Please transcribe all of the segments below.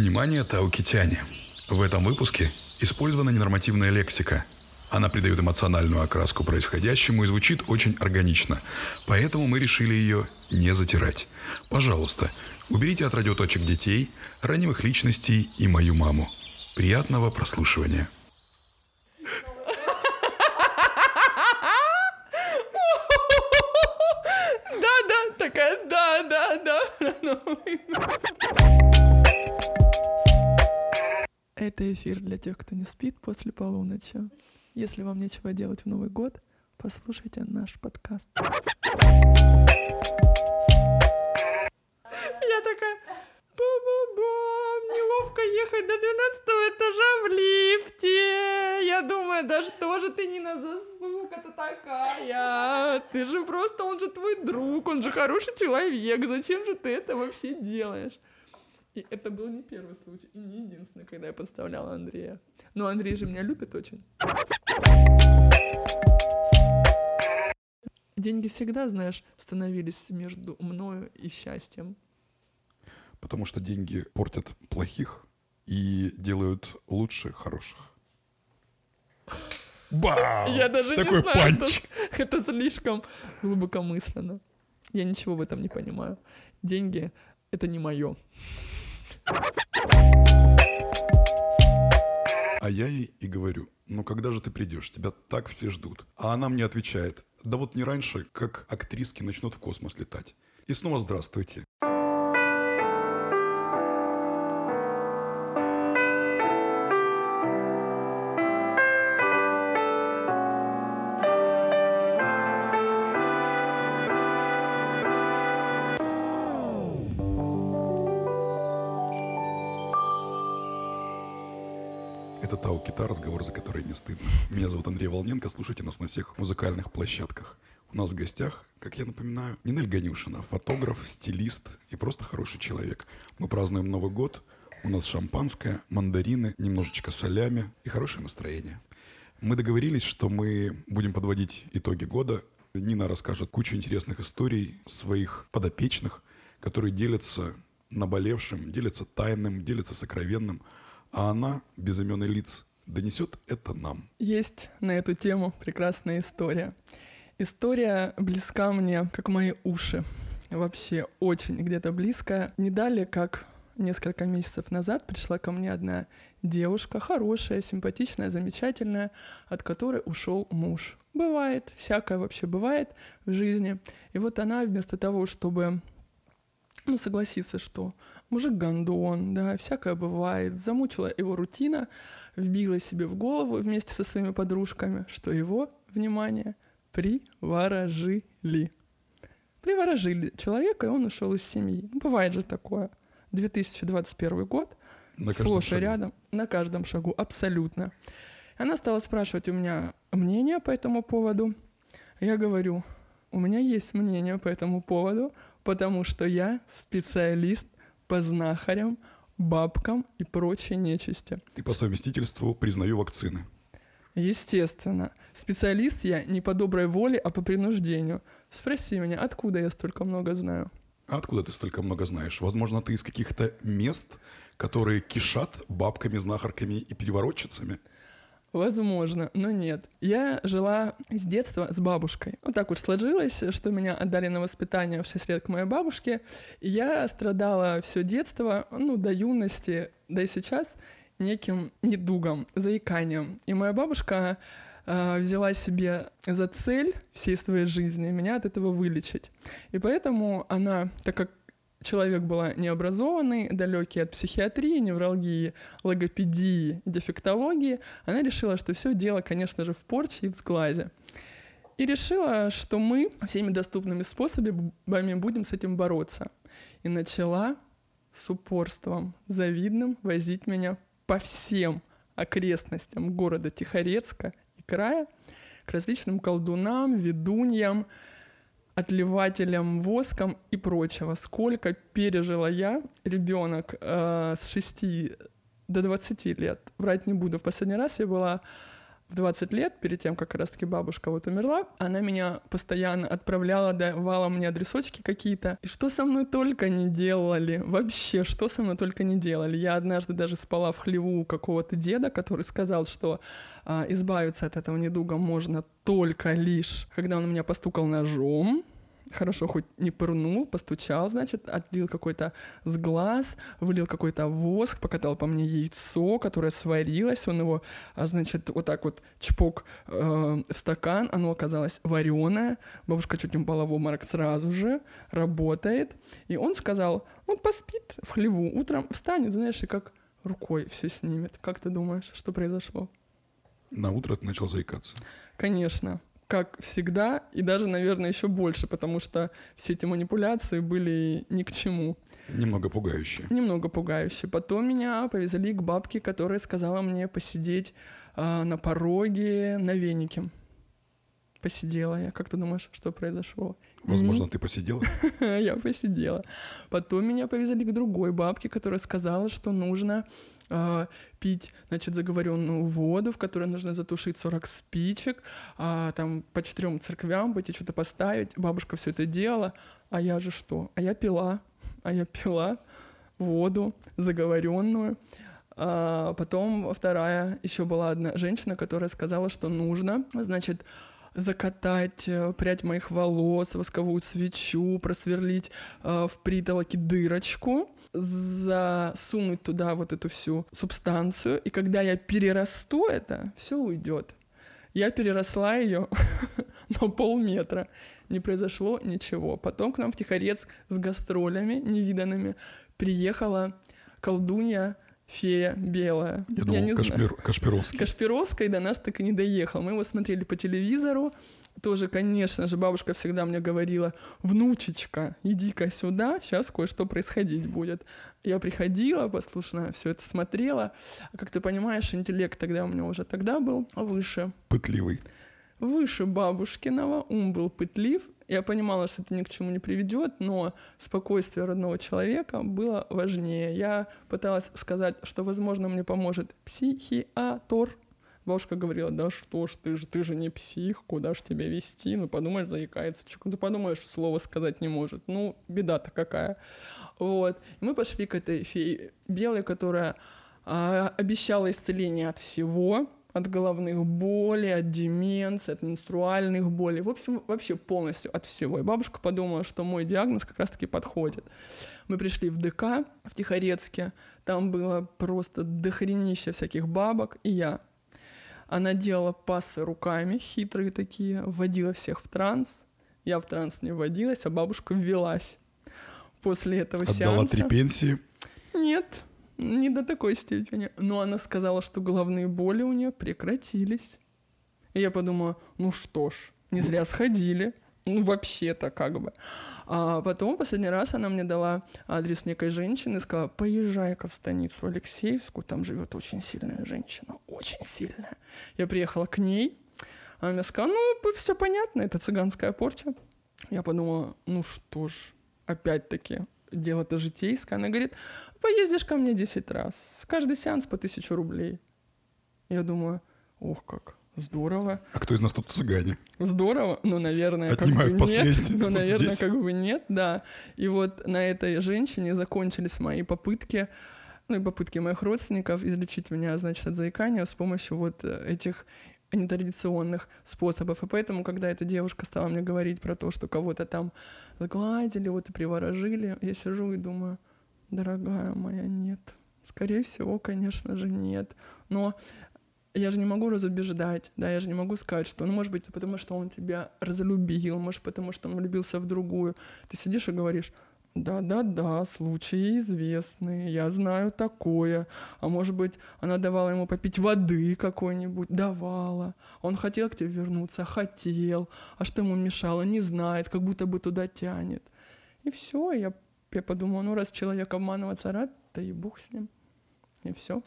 Внимание, таукитяне! В этом выпуске использована ненормативная лексика. Она придает эмоциональную окраску происходящему и звучит очень органично. Поэтому мы решили ее не затирать. Пожалуйста, уберите от радиоточек детей, ранимых личностей и мою маму. Приятного прослушивания. Да-да, такая, да-да-да. Это эфир для тех, кто не спит после полуночи. Если вам нечего делать в Новый год, послушайте наш подкаст. Я такая, ба-ба-бам, неловко ехать до 12 этажа в лифте. Я думаю, да что же ты не на засука-то такая? Ты же просто, он же твой друг, он же хороший человек. Зачем же ты это вообще делаешь? И это был не первый случай, и не единственный, когда я подставляла Андрея. Но Андрей же меня любит очень. Деньги всегда, знаешь, становились между мною и счастьем. Потому что деньги портят плохих и делают лучше хороших. Бау! Я даже Такой не знаю, панч. что это слишком глубокомысленно. Я ничего в этом не понимаю. Деньги — это не мое. А я ей и говорю, ну когда же ты придешь? Тебя так все ждут. А она мне отвечает, да вот не раньше, как актриски начнут в космос летать. И снова здравствуйте. Это Тау Кита, разговор, за который не стыдно. Меня зовут Андрей Волненко, слушайте нас на всех музыкальных площадках. У нас в гостях, как я напоминаю, Нинель Ганюшина, фотограф, стилист и просто хороший человек. Мы празднуем Новый год, у нас шампанское, мандарины, немножечко солями и хорошее настроение. Мы договорились, что мы будем подводить итоги года. Нина расскажет кучу интересных историй своих подопечных, которые делятся наболевшим, делятся тайным, делятся сокровенным, а она, безыменный лиц, донесет это нам. Есть на эту тему прекрасная история. История близка мне, как мои уши. Вообще очень где-то близкая. Не далее, как несколько месяцев назад пришла ко мне одна девушка, хорошая, симпатичная, замечательная, от которой ушел муж. Бывает, всякое вообще бывает в жизни. И вот она вместо того, чтобы ну, согласиться, что мужик гондон, да, всякое бывает, замучила его рутина, вбила себе в голову вместе со своими подружками, что его, внимание, приворожили. Приворожили человека, и он ушел из семьи. Ну, бывает же такое. 2021 год, На сплошь и рядом, на каждом шагу, абсолютно. Она стала спрашивать у меня мнение по этому поводу. Я говорю, у меня есть мнение по этому поводу, потому что я специалист по знахарям, бабкам и прочей нечисти. И по совместительству признаю вакцины. Естественно. Специалист я не по доброй воле, а по принуждению. Спроси меня, откуда я столько много знаю? А откуда ты столько много знаешь? Возможно, ты из каких-то мест, которые кишат бабками, знахарками и переворотчицами? Возможно, но нет. Я жила с детства с бабушкой. Вот так вот сложилось, что меня отдали на воспитание в 6 лет к моей бабушке. Я страдала все детство, ну, до юности, да и сейчас, неким недугом, заиканием. И моя бабушка э, взяла себе за цель всей своей жизни меня от этого вылечить. И поэтому она, так как человек была необразованный, далекий от психиатрии, невралгии, логопедии, дефектологии, она решила, что все дело, конечно же, в порче и в сглазе. И решила, что мы всеми доступными способами будем с этим бороться. И начала с упорством завидным возить меня по всем окрестностям города Тихорецка и края к различным колдунам, ведуньям, отливателям воском и прочего. Сколько пережила я, ребенок э, с 6 до 20 лет. Врать не буду. В последний раз я была в 20 лет, перед тем, как раз-таки бабушка вот умерла, она меня постоянно отправляла, давала мне адресочки какие-то. И что со мной только не делали, вообще, что со мной только не делали. Я однажды даже спала в хлеву какого-то деда, который сказал, что а, избавиться от этого недуга можно только лишь, когда он меня постукал ножом, хорошо хоть не пырнул, постучал, значит, отлил какой-то с глаз, вылил какой-то воск, покатал по мне яйцо, которое сварилось, он его, а, значит, вот так вот чпок э, в стакан, оно оказалось вареное, бабушка чуть не упала в обморок сразу же, работает, и он сказал, он поспит в хлеву, утром встанет, знаешь, и как рукой все снимет. Как ты думаешь, что произошло? На утро ты начал заикаться. Конечно как всегда, и даже, наверное, еще больше, потому что все эти манипуляции были ни к чему. Немного пугающие. Немного пугающие. Потом меня повезли к бабке, которая сказала мне посидеть э, на пороге на венике. Посидела я. Как ты думаешь, что произошло? Возможно, ты посидела? Я посидела. Потом меня повезли к другой бабке, которая сказала, что нужно э, пить, значит, заговоренную воду, в которой нужно затушить 40 спичек, э, там по четырем церквям пойти что-то поставить. Бабушка все это делала, а я же что? А я пила, а я пила воду заговоренную. А потом вторая еще была одна женщина, которая сказала, что нужно, значит, закатать э, прядь моих волос, восковую свечу, просверлить э, в притолоке дырочку, засунуть туда вот эту всю субстанцию, и когда я перерасту это, все уйдет. Я переросла ее на полметра. Не произошло ничего. Потом к нам в Тихорецк с гастролями невиданными приехала колдунья фея белая. Я, думал, не Кашпир. Кашпировский. Кашпировский до нас так и не доехал. Мы его смотрели по телевизору. Тоже, конечно же, бабушка всегда мне говорила, внучечка, иди-ка сюда, сейчас кое-что происходить будет. Я приходила, послушно все это смотрела. А как ты понимаешь, интеллект тогда у меня уже тогда был выше. Пытливый. Выше бабушкиного, ум был пытлив, я понимала, что это ни к чему не приведет, но спокойствие родного человека было важнее. Я пыталась сказать, что, возможно, мне поможет психиатр. Бабушка говорила, да что ж, ты же, ты же не псих, куда ж тебя вести? Ну, подумаешь, заикается. Че, ты подумаешь, слово сказать не может. Ну, беда-то какая. Вот. И мы пошли к этой фее белой, которая а, обещала исцеление от всего, от головных болей, от деменции, от менструальных болей, в общем, вообще полностью от всего. И бабушка подумала, что мой диагноз как раз-таки подходит. Мы пришли в ДК в Тихорецке, там было просто дохренище всяких бабок, и я. Она делала пасы руками, хитрые такие, вводила всех в транс. Я в транс не вводилась, а бабушка ввелась. После этого Отдала сеанса... Отдала три пенсии? Нет, не до такой степени. Но она сказала, что головные боли у нее прекратились. И я подумала, ну что ж, не зря сходили. Ну, вообще-то, как бы. А потом, последний раз она мне дала адрес некой женщины и сказала, поезжай-ка в станицу Алексеевскую, там живет очень сильная женщина, очень сильная. Я приехала к ней, она мне сказала, ну, все понятно, это цыганская порча. Я подумала, ну что ж, опять-таки, дело-то житейское. Она говорит, поездишь ко мне 10 раз, каждый сеанс по тысячу рублей. Я думаю, ох как, здорово. А кто из нас тут цыгане? Здорово, ну, наверное, Отнимают как бы нет. Ну, вот наверное, здесь. как бы нет, да. И вот на этой женщине закончились мои попытки, ну и попытки моих родственников излечить меня, значит, от заикания с помощью вот этих нетрадиционных способов. И поэтому, когда эта девушка стала мне говорить про то, что кого-то там загладили, вот и приворожили, я сижу и думаю, дорогая моя, нет. Скорее всего, конечно же, нет. Но я же не могу разубеждать, да, я же не могу сказать, что, ну, может быть, потому что он тебя разлюбил, может, потому что он влюбился в другую. Ты сидишь и говоришь, да-да-да, случаи известные, я знаю такое. А может быть, она давала ему попить воды какой-нибудь, давала. Он хотел к тебе вернуться, хотел. А что ему мешало, не знает, как будто бы туда тянет. И все, я, я подумала, ну раз человек обманываться рад, да и бог с ним. И все.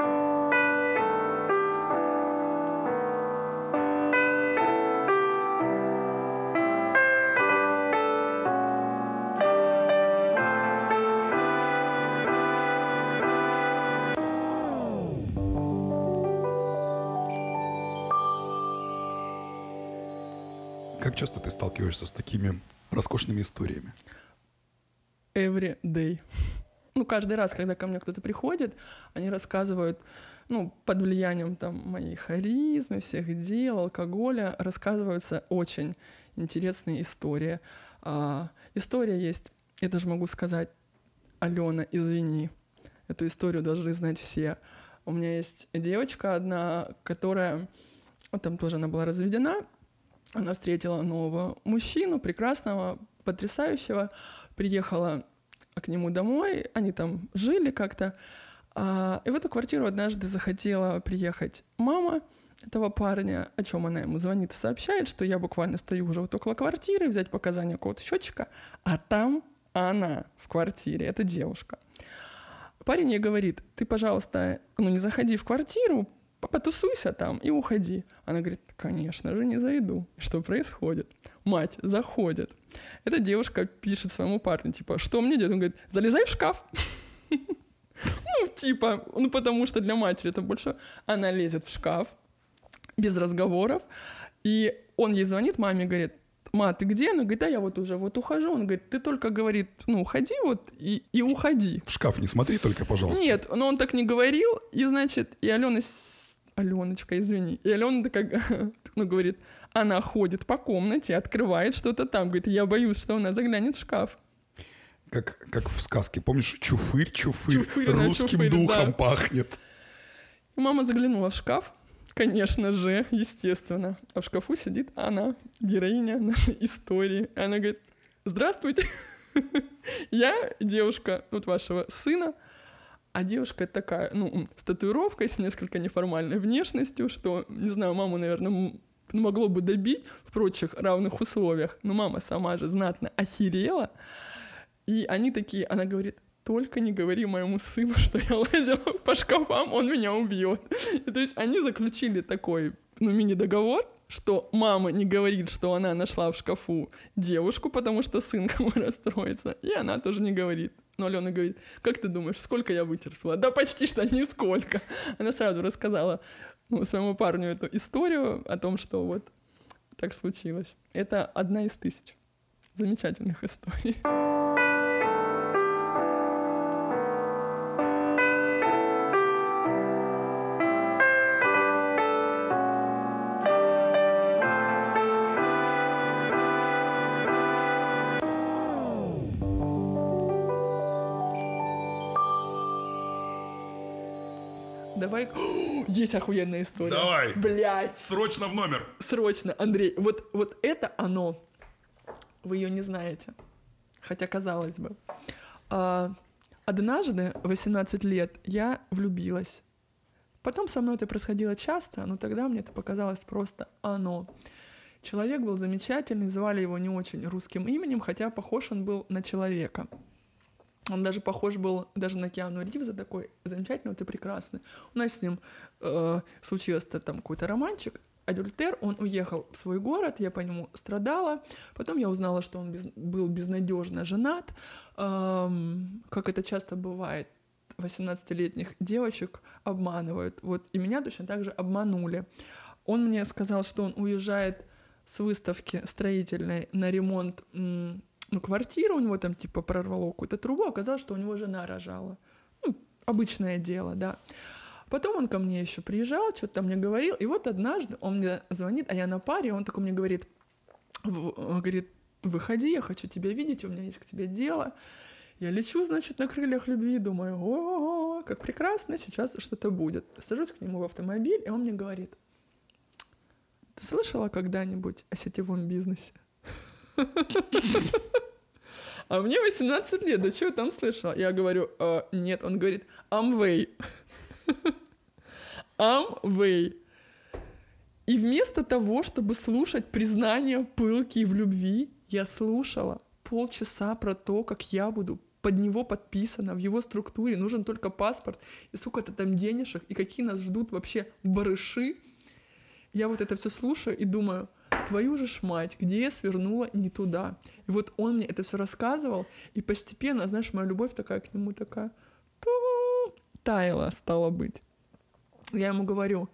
Сталкиваешься с такими роскошными историями? Every day. Ну, каждый раз, когда ко мне кто-то приходит, они рассказывают, ну, под влиянием там моей харизмы, всех дел, алкоголя, рассказываются очень интересные истории. А, история есть, я даже могу сказать, Алена, извини, эту историю должны знать все. У меня есть девочка одна, которая, вот там тоже она была разведена, она встретила нового мужчину, прекрасного, потрясающего, приехала к нему домой, они там жили как-то, а, и в эту квартиру однажды захотела приехать мама этого парня, о чем она ему звонит и сообщает, что я буквально стою уже вот около квартиры, взять показания какого-то счетчика, а там она в квартире, эта девушка. Парень ей говорит, ты, пожалуйста, ну не заходи в квартиру, потусуйся там и уходи. Она говорит, конечно же, не зайду. Что происходит? Мать заходит. Эта девушка пишет своему парню, типа, что мне делать? Он говорит, залезай в шкаф. Ну, типа, ну потому что для матери это больше... Она лезет в шкаф, без разговоров, и он ей звонит, маме говорит, ма, ты где? Она говорит, да я вот уже вот ухожу. Он говорит, ты только, говорит, ну, уходи вот и, и уходи. В шкаф не смотри только, пожалуйста. Нет, но он так не говорил, и, значит, и Алена... Аленочка, извини. И Алена такая, ну, говорит, она ходит по комнате, открывает что-то там, говорит, я боюсь, что она заглянет в шкаф. Как, как в сказке, помнишь, чуфырь, чуфырь, чуфырь русским чуфырь, духом да. пахнет. И мама заглянула в шкаф, конечно же, естественно. А в шкафу сидит она, героиня нашей истории. Она говорит, здравствуйте, я девушка вот вашего сына, а девушка такая, ну, с татуировкой, с несколько неформальной внешностью, что, не знаю, маму, наверное, могло бы добить в прочих равных условиях, но мама сама же знатно охерела, и они такие, она говорит, только не говори моему сыну, что я лазила по шкафам, он меня убьет. То есть они заключили такой, ну, мини-договор, что мама не говорит, что она нашла в шкафу девушку, потому что сын кому расстроится, и она тоже не говорит. Но Алена говорит, как ты думаешь, сколько я вытерпела? Да почти что нисколько. Она сразу рассказала ну, своему парню эту историю о том, что вот так случилось. Это одна из тысяч замечательных историй. Есть охуенная история. Давай. Блять. Срочно в номер. Срочно, Андрей. Вот, вот это оно. Вы ее не знаете. Хотя, казалось бы. А, однажды, 18 лет, я влюбилась. Потом со мной это происходило часто, но тогда мне это показалось просто оно. Человек был замечательный, звали его не очень русским именем, хотя похож он был на человека. Он даже похож был даже на Киану Ривза, такой замечательный, вот и прекрасный. У нас с ним э, случился там какой-то романчик, адюльтер, он уехал в свой город, я по нему страдала. Потом я узнала, что он без, был безнадежно женат. Эм, как это часто бывает, 18-летних девочек обманывают. Вот и меня точно так же обманули. Он мне сказал, что он уезжает с выставки строительной на ремонт ну, квартира у него там типа прорвало какую-то трубу, оказалось, что у него жена рожала. Ну, обычное дело, да. Потом он ко мне еще приезжал, что-то мне говорил, и вот однажды он мне звонит, а я на паре, он такой мне говорит, говорит, выходи, я хочу тебя видеть, у меня есть к тебе дело. Я лечу, значит, на крыльях любви, думаю, о, как прекрасно, сейчас что-то будет. Сажусь к нему в автомобиль, и он мне говорит, ты слышала когда-нибудь о сетевом бизнесе? А мне 18 лет, да что я там слышала? Я говорю, а, нет, он говорит, Amway. Amway. И вместо того, чтобы слушать признания пылки в любви, я слушала полчаса про то, как я буду под него подписано, в его структуре нужен только паспорт, и сколько-то там денежек, и какие нас ждут вообще барыши. Я вот это все слушаю и думаю, твою же мать, где я свернула не туда. И вот он мне это все рассказывал, и постепенно, знаешь, моя любовь такая к нему такая таяла, стала быть. Я ему говорю,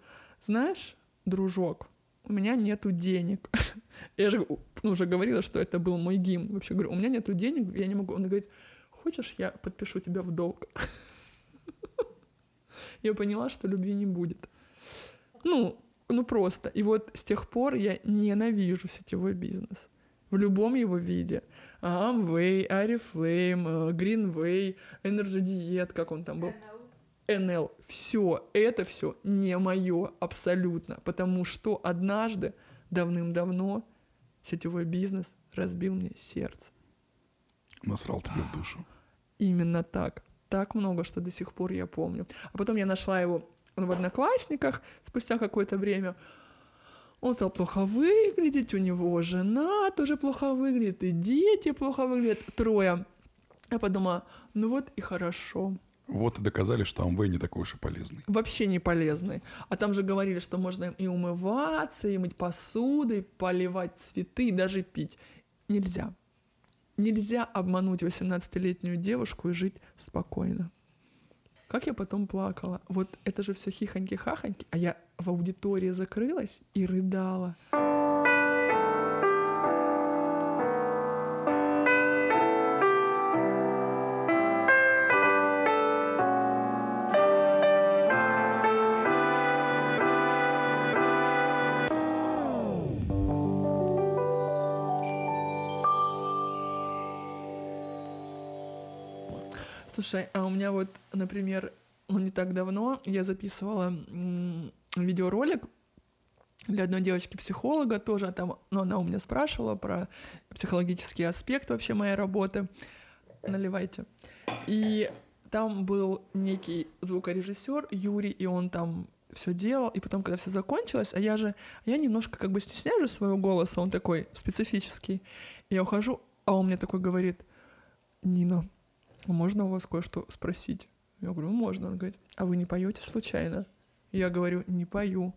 знаешь, дружок, у меня нету денег. Я же ну, уже говорила, что это был мой гимн. Вообще говорю, у меня нету денег, я не могу. Он говорит, хочешь, я подпишу тебя в долг? Я поняла, что любви не будет. Ну, ну просто. И вот с тех пор я ненавижу сетевой бизнес. В любом его виде. Amway, Oriflame, Greenway, Energy Diet, как он там был. NL. Все, это все не мое абсолютно. Потому что однажды, давным-давно, сетевой бизнес разбил мне сердце. Насрал тебе в душу. Именно так. Так много, что до сих пор я помню. А потом я нашла его в Одноклассниках спустя какое-то время. Он стал плохо выглядеть, у него жена тоже плохо выглядит, и дети плохо выглядят, трое. Я подумала, ну вот и хорошо. Вот и доказали, что Амвей не такой уж и полезный. Вообще не полезный. А там же говорили, что можно и умываться, и мыть посуду, и поливать цветы, и даже пить. Нельзя. Нельзя обмануть 18-летнюю девушку и жить спокойно. Как я потом плакала. Вот это же все хихоньки-хахоньки, а я в аудитории закрылась и рыдала. Слушай, а у меня вот, например, ну, не так давно я записывала видеоролик для одной девочки-психолога тоже, а там, ну, она у меня спрашивала про психологический аспект вообще моей работы. Наливайте. И там был некий звукорежиссер Юрий, и он там все делал, и потом, когда все закончилось, а я же, я немножко как бы стесняю же своего голоса, он такой специфический. Я ухожу, а он мне такой говорит, Нина, можно у вас кое-что спросить? Я говорю, «Ну, можно. Он говорит, а вы не поете случайно? Я говорю, не пою.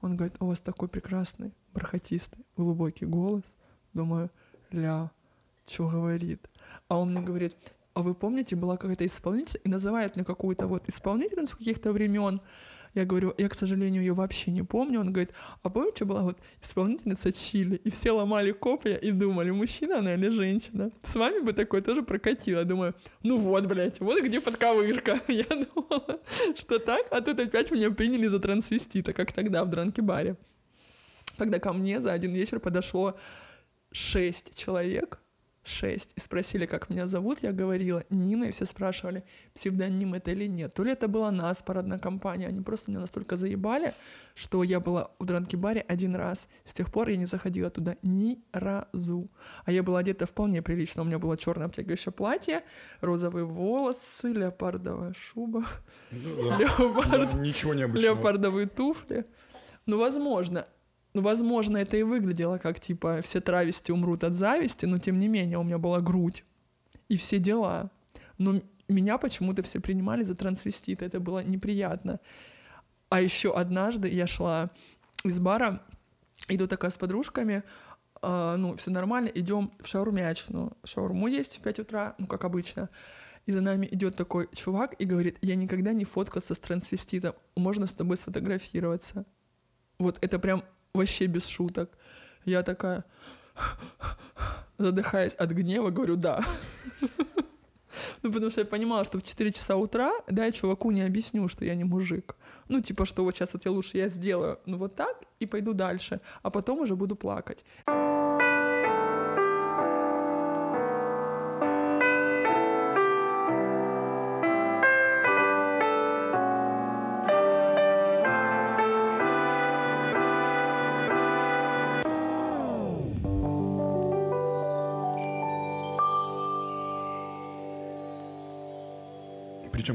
Он говорит, у вас такой прекрасный, бархатистый, глубокий голос. Думаю, ля, что говорит? А он мне говорит, а вы помните, была какая-то исполнительница, и называет мне какую-то вот исполнительницу каких-то времен, я говорю, я, к сожалению, ее вообще не помню. Он говорит, а помните, была вот исполнительница Чили, и все ломали копья и думали, мужчина она или женщина. С вами бы такое тоже прокатило. Думаю, ну вот, блядь, вот где подковырка. Я думала, что так, а тут опять меня приняли за трансвестита, как тогда в дранке-баре. Когда ко мне за один вечер подошло шесть человек, шесть. И спросили, как меня зовут, я говорила Нина, и все спрашивали, псевдоним это или нет. То ли это была нас, парадная компания, они просто меня настолько заебали, что я была в дранке-баре один раз. С тех пор я не заходила туда ни разу. А я была одета вполне прилично. У меня было черное обтягивающее платье, розовые волосы, леопардовая шуба, ну, да. Леопард... Ничего необычного. Леопардовые туфли. Ну, возможно. Ну, возможно, это и выглядело как, типа, все травести умрут от зависти, но, тем не менее, у меня была грудь и все дела. Но меня почему-то все принимали за трансвестита, это было неприятно. А еще однажды я шла из бара, иду такая с подружками, э, ну, все нормально, идем в шаурмячную. Шаурму есть в 5 утра, ну, как обычно. И за нами идет такой чувак и говорит, я никогда не фоткался с трансвеститом, можно с тобой сфотографироваться. Вот это прям вообще без шуток. Я такая, задыхаясь от гнева, говорю «да». Ну, потому что я понимала, что в 4 часа утра, да, я чуваку не объясню, что я не мужик. Ну, типа, что вот сейчас вот я лучше я сделаю, ну, вот так, и пойду дальше, а потом уже буду плакать.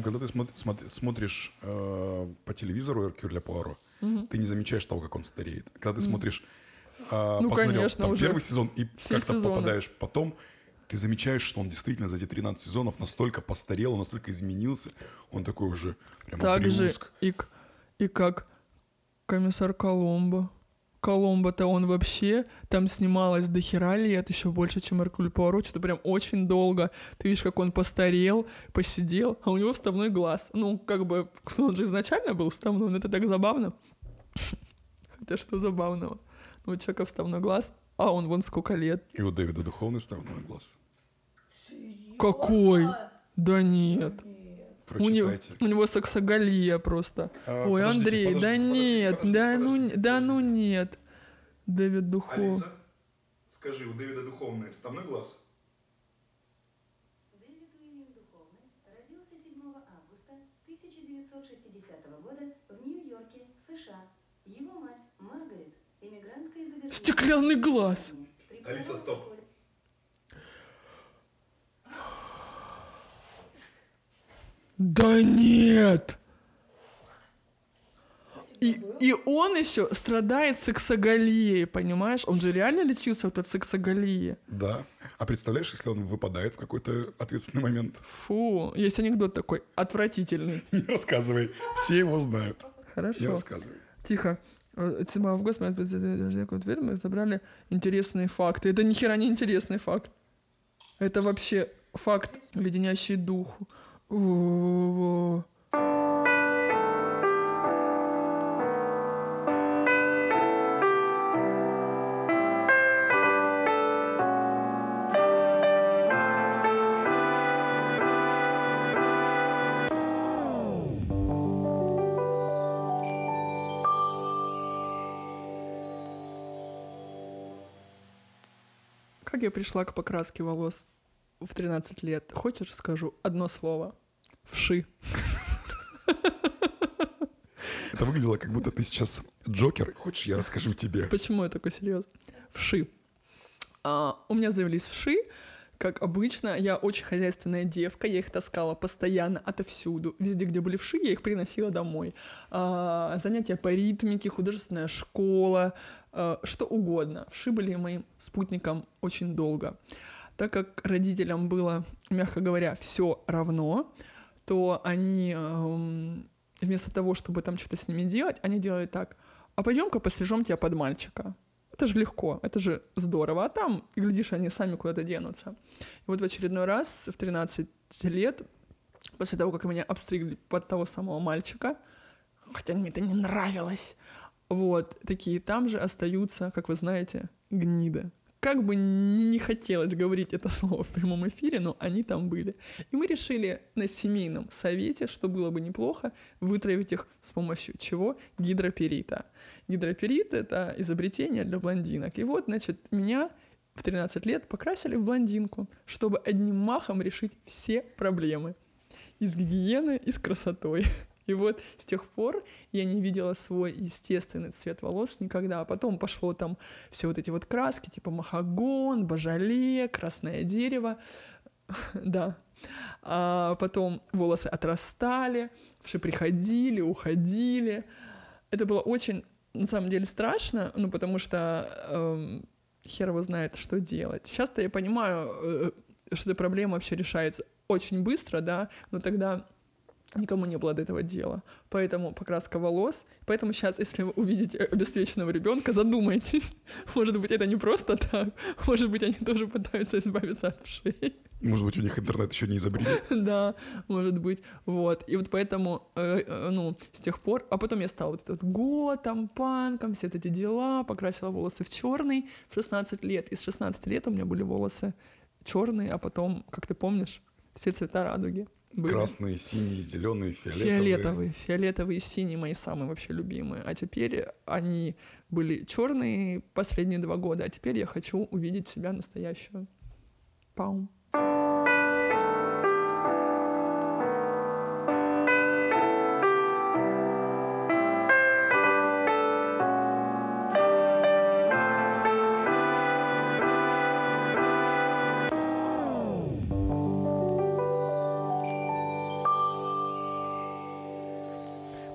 Когда ты смотри, смотри, смотришь э, по телевизору Кюрля Пуаро, угу. ты не замечаешь того, как он стареет. Когда ты смотришь, э, ну, посмотрел конечно, там, уже первый сезон и как-то попадаешь потом, ты замечаешь, что он действительно за эти 13 сезонов настолько постарел, настолько изменился, он такой уже прям Так же и, и как комиссар Коломбо. Коломбо-то он вообще там снималось до хера лет, еще больше, чем Эркуль Пуаро, что-то прям очень долго. Ты видишь, как он постарел, посидел, а у него вставной глаз. Ну, как бы, он же изначально был вставной, но это так забавно. Хотя что забавного? Ну, у человека вставной глаз, А он вон сколько лет. И у Дэвида духовный ставной глаз. Какой? Да нет. У него, у него саксогалия просто. А, Ой, подождите, Андрей, да подождите, нет, подождите, да ну, подождите, да ну подождите. нет. Дэвид Духов. скажи, у Дэвида духовный вставной глаз? Дэвид Уильям Духовный родился 7 августа 1960 года в Нью-Йорке, США. Его мать Маргарет, иммигрантка из Абердина. Стеклянный глаз. Алиса, стоп. Да нет! И, и он еще страдает сексоголией, понимаешь? Он же реально лечился вот от сексоголии. Да. А представляешь, если он выпадает в какой-то ответственный момент? Фу, есть анекдот такой, отвратительный. Не рассказывай. Все его знают. Не Хорошо. рассказывай. Тихо. Э, 7 августа мы ответили, мы забрали интересные факты. Это ни хера не интересный факт. Это вообще факт, леденящий дух. О-о-о. Как я пришла к покраске волос в 13 лет? Хочешь, скажу одно слово? Вши. Это выглядело, как будто ты сейчас Джокер. Хочешь, я расскажу тебе? Почему я такой серьезный? Вши. А, у меня завелись вши, как обычно. Я очень хозяйственная девка, я их таскала постоянно отовсюду. Везде, где были вши, я их приносила домой. А, занятия по ритмике, художественная школа, а, что угодно. Вши были моим спутником очень долго. Так как родителям было, мягко говоря, все равно, то они эм, вместо того, чтобы там что-то с ними делать, они делали так. А пойдем-ка пострижем тебя под мальчика. Это же легко, это же здорово. А там, глядишь, они сами куда-то денутся. И вот в очередной раз, в 13 лет, после того, как меня обстригли под того самого мальчика, хотя мне это не нравилось, вот, такие там же остаются, как вы знаете, гниды. Как бы не, хотелось говорить это слово в прямом эфире, но они там были. И мы решили на семейном совете, что было бы неплохо, вытравить их с помощью чего? Гидроперита. Гидроперит — это изобретение для блондинок. И вот, значит, меня в 13 лет покрасили в блондинку, чтобы одним махом решить все проблемы. И с гигиеной, и с красотой. И вот с тех пор я не видела свой естественный цвет волос никогда. А потом пошло там все вот эти вот краски, типа махагон, бажале, красное дерево. Да. А потом волосы отрастали, вши приходили, уходили. Это было очень, на самом деле, страшно, ну, потому что эм, хер его знает, что делать. Сейчас-то я понимаю, э, что эта проблема вообще решается очень быстро, да, но тогда никому не было до этого дела. Поэтому покраска волос. Поэтому сейчас, если вы увидите обесцвеченного ребенка, задумайтесь. Может быть, это не просто так. Может быть, они тоже пытаются избавиться от вшей. Может быть, у них интернет еще не изобрели? Да, может быть. Вот. И вот поэтому, э, э, ну, с тех пор... А потом я стала вот этот готом, панком, все эти дела, покрасила волосы в черный в 16 лет. И с 16 лет у меня были волосы черные, а потом, как ты помнишь, все цвета радуги. Были. Красные, синие, зеленые, фиолетовые. Фиолетовые, фиолетовые синие мои самые вообще любимые. А теперь они были черные последние два года, а теперь я хочу увидеть себя настоящую. Паум.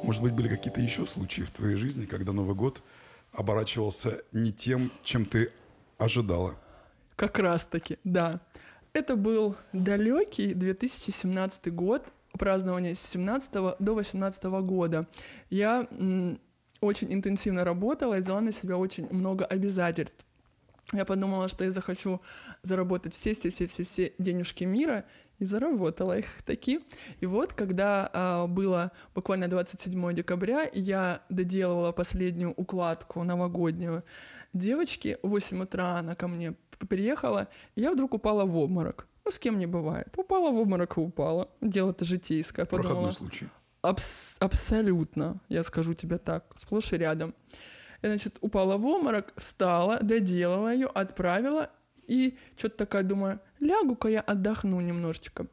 Может быть, были какие-то еще случаи в твоей жизни, когда Новый год оборачивался не тем, чем ты ожидала? Как раз таки, да. Это был далекий 2017 год, празднование с 17 до 18 года. Я очень интенсивно работала и взяла на себя очень много обязательств. Я подумала, что я захочу заработать все-все-все-все-все денежки мира, и заработала их таки. И вот, когда а, было буквально 27 декабря, я доделывала последнюю укладку новогоднюю, девочки в 8 утра она ко мне приехала, и я вдруг упала в обморок. Ну, с кем не бывает. Упала в обморок и упала. Дело-то житейское. Подумала. Проходной случай. Абс- абсолютно, я скажу тебе так, сплошь и рядом. Я, значит, упала в обморок, встала, доделала ее, отправила, и что-то такая думаю, лягу-ка я отдохну немножечко.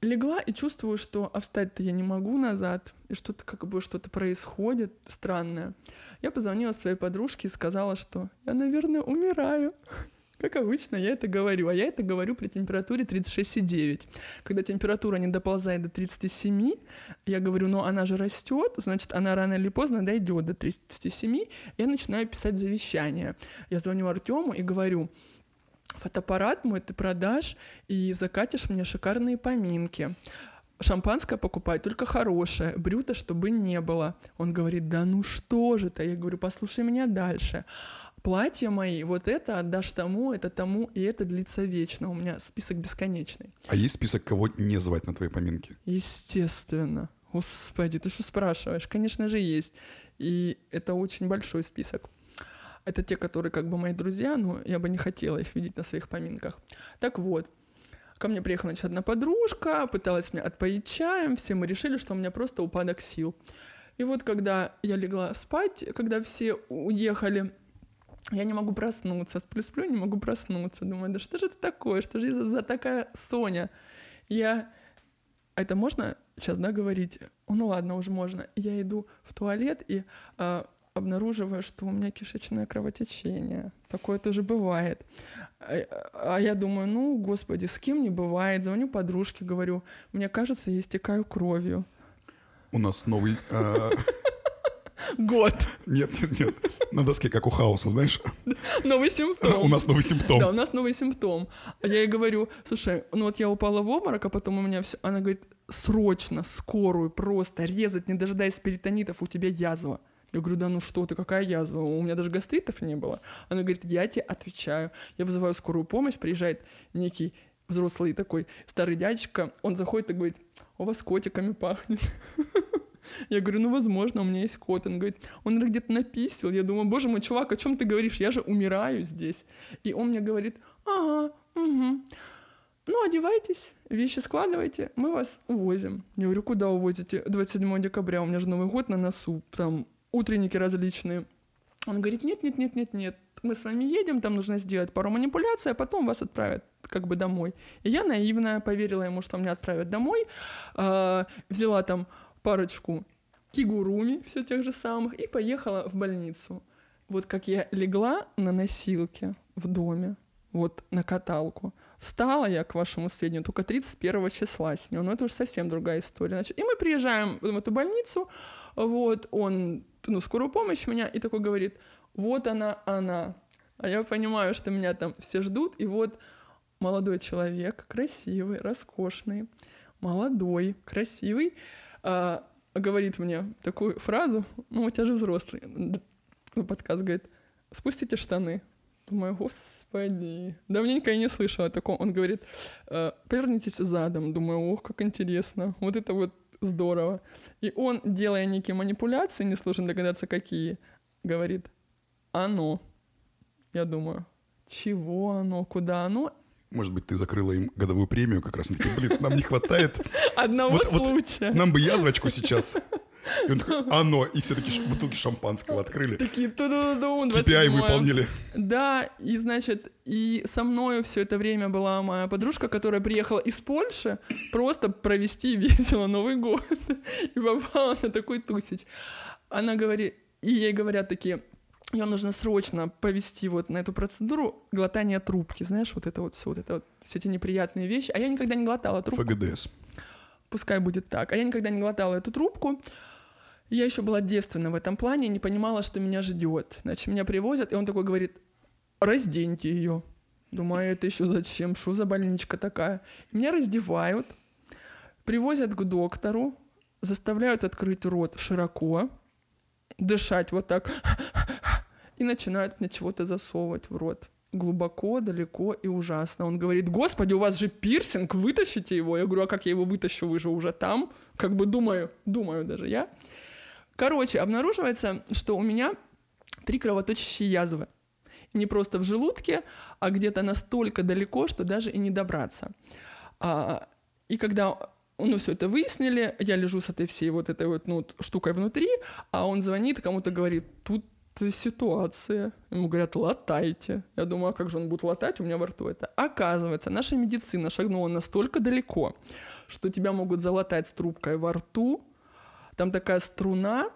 Легла и чувствую, что а встать-то я не могу назад, и что-то как бы что-то происходит странное. Я позвонила своей подружке и сказала, что я, наверное, умираю. Как обычно, я это говорю. А я это говорю при температуре 36,9. Когда температура не доползает до 37, я говорю, ну она же растет, значит, она рано или поздно дойдет до 37. Я начинаю писать завещание. Я звоню Артему и говорю, фотоаппарат мой ты продашь и закатишь мне шикарные поминки. Шампанское покупай, только хорошее, брюта, чтобы не было. Он говорит, да ну что же ты? Я говорю, послушай меня дальше платья мои, вот это отдашь тому, это тому, и это длится вечно. У меня список бесконечный. А есть список, кого не звать на твои поминки? Естественно. Господи, ты что спрашиваешь? Конечно же, есть. И это очень большой список. Это те, которые как бы мои друзья, но я бы не хотела их видеть на своих поминках. Так вот, ко мне приехала, значит, одна подружка, пыталась меня отпоить чаем, все мы решили, что у меня просто упадок сил. И вот когда я легла спать, когда все уехали, я не могу проснуться, сплю-сплю, не могу проснуться. Думаю, да что же это такое, что же за, такая Соня? Я... Это можно сейчас, да, говорить? Ну ладно, уже можно. Я иду в туалет и э, обнаруживаю, что у меня кишечное кровотечение. Такое тоже бывает. А, а я думаю, ну, господи, с кем не бывает. Звоню подружке, говорю, мне кажется, я истекаю кровью. У нас новый... Э... Год. Нет, нет, нет. На доске, как у хаоса, знаешь? Новый симптом. У нас новый симптом. Да, у нас новый симптом. А я ей говорю, слушай, ну вот я упала в обморок, а потом у меня все... Она говорит, срочно, скорую, просто резать, не дожидаясь перитонитов, у тебя язва. Я говорю, да ну что ты, какая язва? У меня даже гастритов не было. Она говорит, я тебе отвечаю. Я вызываю скорую помощь, приезжает некий взрослый такой старый дядечка, он заходит и говорит, у вас котиками пахнет. Я говорю, ну, возможно, у меня есть кот. Он говорит, он где-то написал. Я думаю, боже мой, чувак, о чем ты говоришь? Я же умираю здесь. И он мне говорит, ага, угу. Ну, одевайтесь, вещи складывайте, мы вас увозим. Я говорю, куда увозите? 27 декабря, у меня же Новый год на носу, там утренники различные. Он говорит, нет, нет, нет, нет, нет, мы с вами едем, там нужно сделать пару манипуляций, а потом вас отправят как бы домой. И я наивная поверила ему, что меня отправят домой, э, взяла там парочку кигуруми, все тех же самых, и поехала в больницу. Вот как я легла на носилке в доме, вот на каталку. Встала я, к вашему сведению, только 31 числа с нее, но это уже совсем другая история. Значит, и мы приезжаем в эту больницу, вот он, ну, скорую помощь меня, и такой говорит, вот она, она. А я понимаю, что меня там все ждут, и вот молодой человек, красивый, роскошный, молодой, красивый, а, говорит мне такую фразу, ну, у тебя же взрослый, ну, подкаст говорит, спустите штаны. Думаю, господи, давненько я не слышала такого. Он говорит, «Э, повернитесь задом. Думаю, ох, как интересно. Вот это вот здорово. И он, делая некие манипуляции, несложно догадаться, какие, говорит, оно. Я думаю, чего оно, куда оно? Может быть, ты закрыла им годовую премию как раз. Блин, нам не хватает. Одного вот, случая. Вот нам бы язвочку сейчас. И он такой, оно. И все такие бутылки шампанского открыли. Такие, ту ду ду KPI выполнили. Да, и значит, и со мною все это время была моя подружка, которая приехала из Польши просто провести весело Новый год. И попала на такой тусич. Она говорит, и ей говорят такие, ее нужно срочно повести вот на эту процедуру глотания трубки, знаешь, вот это вот все, вот это вот, все эти неприятные вещи. А я никогда не глотала трубку. ФГДС. Пускай будет так. А я никогда не глотала эту трубку. Я еще была девственна в этом плане, не понимала, что меня ждет. Значит, меня привозят, и он такой говорит, разденьте ее. Думаю, это еще зачем? Что за больничка такая? Меня раздевают, привозят к доктору, заставляют открыть рот широко, дышать вот так, и начинают мне чего-то засовывать в рот. глубоко, далеко и ужасно. Он говорит, господи, у вас же пирсинг, вытащите его. Я говорю, а как я его вытащу, вы же уже там. Как бы думаю, думаю даже я. Короче, обнаруживается, что у меня три кровоточащие язвы. Не просто в желудке, а где-то настолько далеко, что даже и не добраться. А, и когда ну, все это выяснили, я лежу с этой всей вот этой вот ну, штукой внутри, а он звонит кому-то говорит, тут ситуация. Ему говорят, латайте. Я думаю, а как же он будет латать? У меня во рту это. Оказывается, наша медицина шагнула настолько далеко, что тебя могут залатать с трубкой во рту. Там такая струна,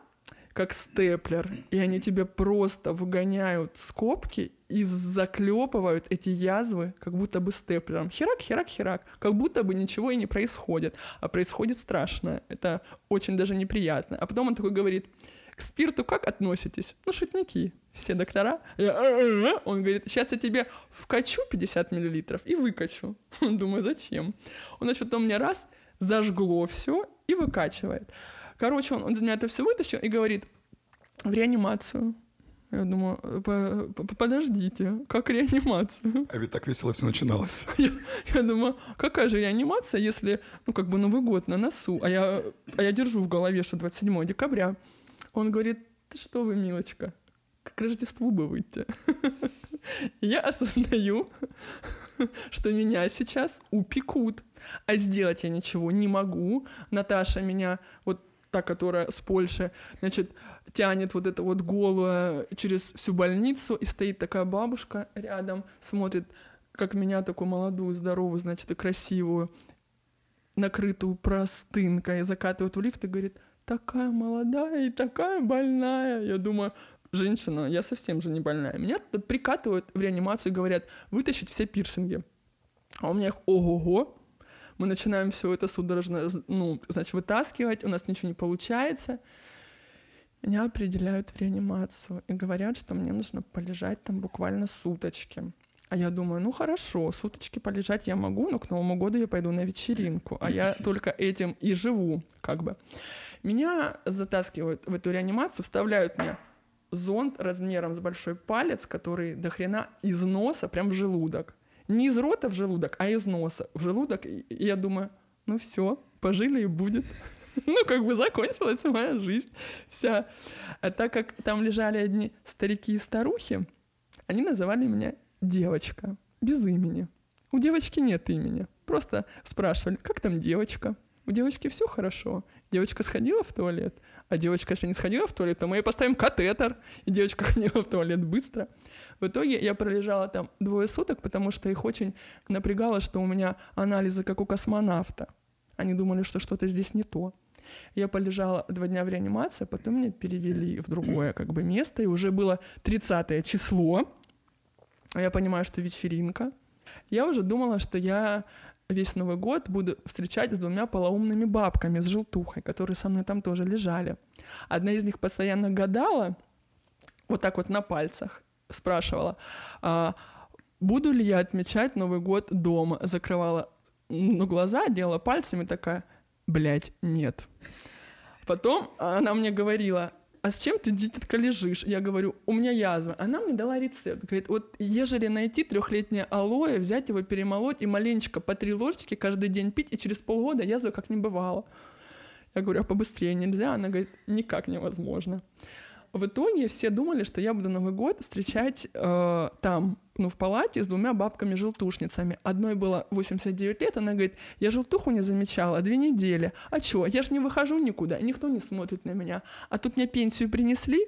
как степлер, и они тебе просто выгоняют скобки и заклепывают эти язвы, как будто бы степлером. Херак, херак, херак. Как будто бы ничего и не происходит. А происходит страшное. Это очень даже неприятно. А потом он такой говорит, к спирту как относитесь? Ну, шутники, все доктора. Я, «Э, э, э». Он говорит, сейчас я тебе вкачу 50 миллилитров и выкачу. Думаю, зачем? Он, значит, потом мне раз, зажгло все и выкачивает. Короче, он, он за меня это все вытащил и говорит, в реанимацию. Я думаю, подождите, как реанимацию? А ведь так весело все начиналось. Я, я думаю, какая же реанимация, если, ну, как бы Новый год на носу, а я, а я держу в голове, что 27 декабря. Он говорит, ты что вы, милочка, к Рождеству бы выйти. Я осознаю, что меня сейчас упекут, а сделать я ничего не могу. Наташа меня, вот та, которая с Польши, значит, тянет вот это вот голое через всю больницу, и стоит такая бабушка рядом, смотрит, как меня такую молодую, здоровую, значит, и красивую, накрытую простынкой, закатывает в лифт и говорит, такая молодая и такая больная. Я думаю, женщина, я совсем же не больная. Меня прикатывают в реанимацию и говорят, вытащить все пирсинги. А у меня их ого-го. Мы начинаем все это судорожно, ну, значит, вытаскивать, у нас ничего не получается. Меня определяют в реанимацию и говорят, что мне нужно полежать там буквально суточки. А я думаю, ну хорошо, суточки полежать я могу, но к Новому году я пойду на вечеринку, а я только этим и живу, как бы. Меня затаскивают в эту реанимацию, вставляют мне зонд размером с большой палец, который до хрена из носа прям в желудок. Не из рота в желудок, а из носа в желудок. И я думаю, ну все, пожили и будет. Ну, как бы закончилась моя жизнь вся. А так как там лежали одни старики и старухи, они называли меня девочка, без имени. У девочки нет имени. Просто спрашивали, как там девочка? У девочки все хорошо. Девочка сходила в туалет, а девочка, если не сходила в туалет, то мы ей поставим катетер, и девочка ходила в туалет быстро. В итоге я пролежала там двое суток, потому что их очень напрягало, что у меня анализы как у космонавта. Они думали, что что-то здесь не то. Я полежала два дня в реанимации, а потом меня перевели в другое как бы место, и уже было 30 число. Я понимаю, что вечеринка. Я уже думала, что я весь Новый год буду встречать с двумя полоумными бабками с желтухой, которые со мной там тоже лежали. Одна из них постоянно гадала, вот так вот на пальцах, спрашивала, а, буду ли я отмечать Новый год дома. Закрывала ну, глаза, делала пальцами такая, блядь, нет. Потом она мне говорила, а с чем ты, детка, лежишь? Я говорю, у меня язва. Она мне дала рецепт. Говорит, вот ежели найти трехлетнее алоэ, взять его, перемолоть и маленечко по три ложечки каждый день пить, и через полгода язва как не бывало. Я говорю, а побыстрее нельзя? Она говорит, никак невозможно. В итоге все думали, что я буду Новый год встречать э, там, ну, в палате с двумя бабками-желтушницами. Одной было 89 лет, она говорит, я желтуху не замечала две недели. А чё, я же не выхожу никуда, никто не смотрит на меня. А тут мне пенсию принесли,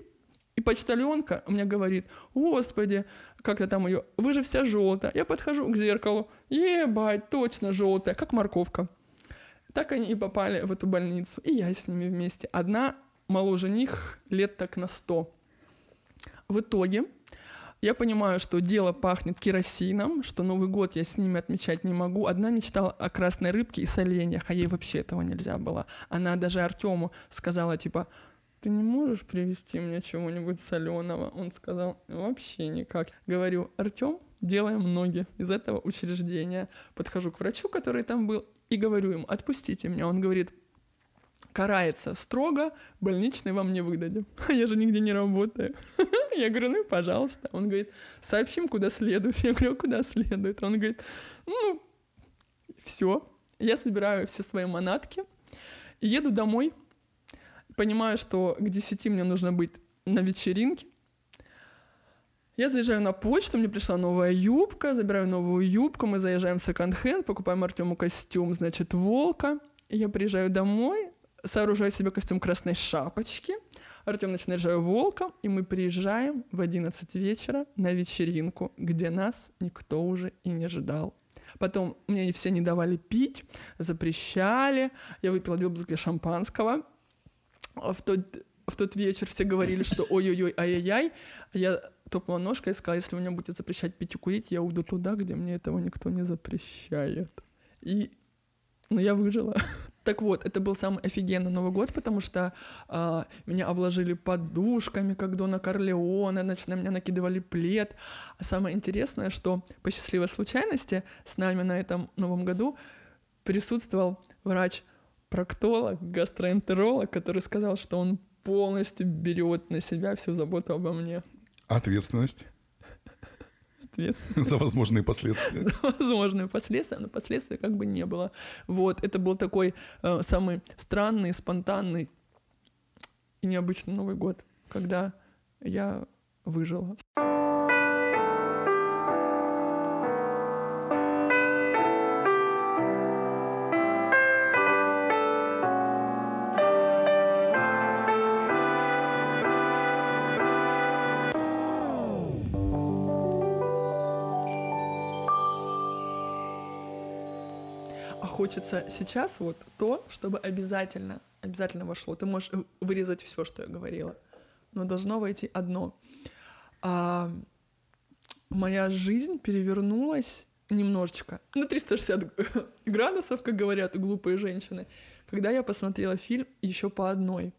и почтальонка мне говорит, господи, как-то там ее, вы же вся желтая. Я подхожу к зеркалу, ебать, точно желтая, как морковка. Так они и попали в эту больницу, и я с ними вместе. Одна моложе них лет так на сто. В итоге я понимаю, что дело пахнет керосином, что Новый год я с ними отмечать не могу. Одна мечтала о красной рыбке и соленьях, а ей вообще этого нельзя было. Она даже Артему сказала, типа, ты не можешь привезти мне чего-нибудь соленого? Он сказал, вообще никак. Говорю, Артем, делаем ноги из этого учреждения. Подхожу к врачу, который там был, и говорю ему, отпустите меня. Он говорит, карается строго, больничный вам не выдадим. Я же нигде не работаю. Я говорю, ну и пожалуйста. Он говорит, сообщим, куда следует. Я говорю, куда следует? Он говорит, ну, все. Я собираю все свои манатки, еду домой, понимаю, что к 10 мне нужно быть на вечеринке. Я заезжаю на почту, мне пришла новая юбка, забираю новую юбку, мы заезжаем в секонд-хенд, покупаем Артему костюм, значит, волка. Я приезжаю домой, сооружаю себе костюм красной шапочки, Артем начинает жать волка, и мы приезжаем в 11 вечера на вечеринку, где нас никто уже и не ждал. Потом мне все не давали пить, запрещали. Я выпила две бутылки шампанского. В тот, в тот вечер все говорили, что ой-ой-ой, ай-яй-яй. Я топнула ножкой и сказала, если вы мне будете запрещать пить и курить, я уйду туда, где мне этого никто не запрещает. И ну, я выжила. Так вот, это был самый офигенный Новый год, потому что э, меня обложили подушками, как Дона Корлеоне, значит, на меня накидывали плед. А самое интересное, что по счастливой случайности с нами на этом Новом году присутствовал врач-проктолог, гастроэнтеролог, который сказал, что он полностью берет на себя всю заботу обо мне. Ответственность? Ответственность. За возможные последствия. За возможные последствия, но последствий как бы не было. Вот, это был такой э, самый странный, спонтанный и необычный Новый год, когда я выжила. Хочется сейчас вот то, чтобы обязательно, обязательно вошло. Ты можешь вырезать все, что я говорила, но должно войти одно. А, моя жизнь перевернулась немножечко, на 360 градусов, как говорят глупые женщины, когда я посмотрела фильм еще по одной.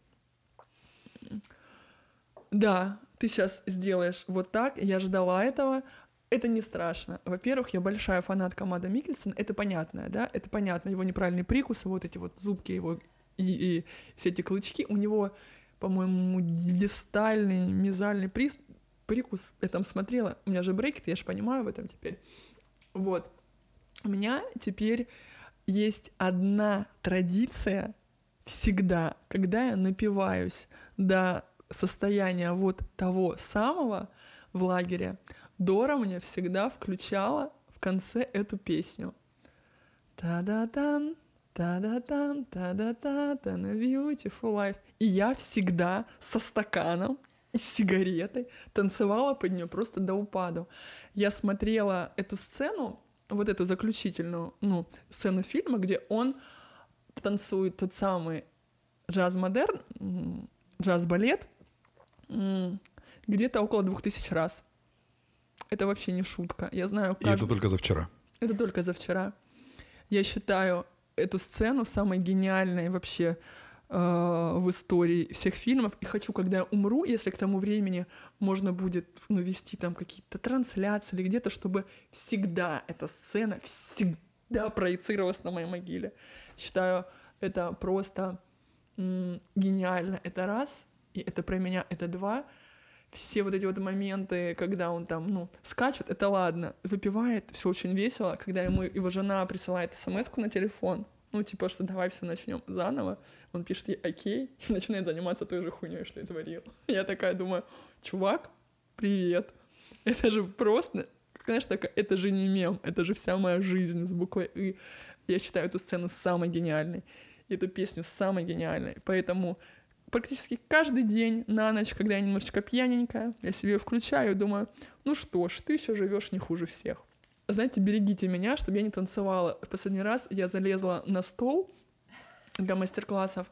Да, ты сейчас сделаешь вот так, я ждала этого, это не страшно. Во-первых, я большая фанатка Мада Микельсона, это понятно, да, это понятно, его неправильный прикус, вот эти вот зубки его и, и все эти клычки, у него, по-моему, дистальный, мезальный приз, прикус, я там смотрела, у меня же брекет, я же понимаю в этом теперь. Вот. У меня теперь есть одна традиция всегда, когда я напиваюсь до состояния вот того самого в лагере, Дора мне всегда включала в конце эту песню. Та-да-дан, та-да-дан, та-да-да-дан, beautiful life. И я всегда со стаканом и сигаретой танцевала под нее просто до упаду. Я смотрела эту сцену, вот эту заключительную, ну, сцену фильма, где он танцует тот самый джаз-модерн, джаз-балет, где-то около двух тысяч раз. Это вообще не шутка. Я знаю... Кажд... И это только за вчера. Это только за вчера. Я считаю эту сцену самой гениальной вообще э, в истории всех фильмов. И хочу, когда я умру, если к тому времени можно будет ну, вести там какие-то трансляции или где-то, чтобы всегда эта сцена всегда проецировалась на моей могиле. Считаю это просто м- гениально. Это раз, и это про меня, это два — все вот эти вот моменты, когда он там, ну, скачет, это ладно, выпивает, все очень весело, когда ему его жена присылает смс на телефон, ну, типа, что давай все начнем заново, он пишет ей окей, и начинает заниматься той же хуйней, что и творил. Я такая думаю, чувак, привет, это же просто, конечно, это же не мем, это же вся моя жизнь с буквой «и». Я считаю эту сцену самой гениальной, эту песню самой гениальной, поэтому практически каждый день на ночь, когда я немножечко пьяненькая, я себе включаю и думаю, ну что ж, ты еще живешь не хуже всех. Знаете, берегите меня, чтобы я не танцевала. В последний раз я залезла на стол для мастер-классов,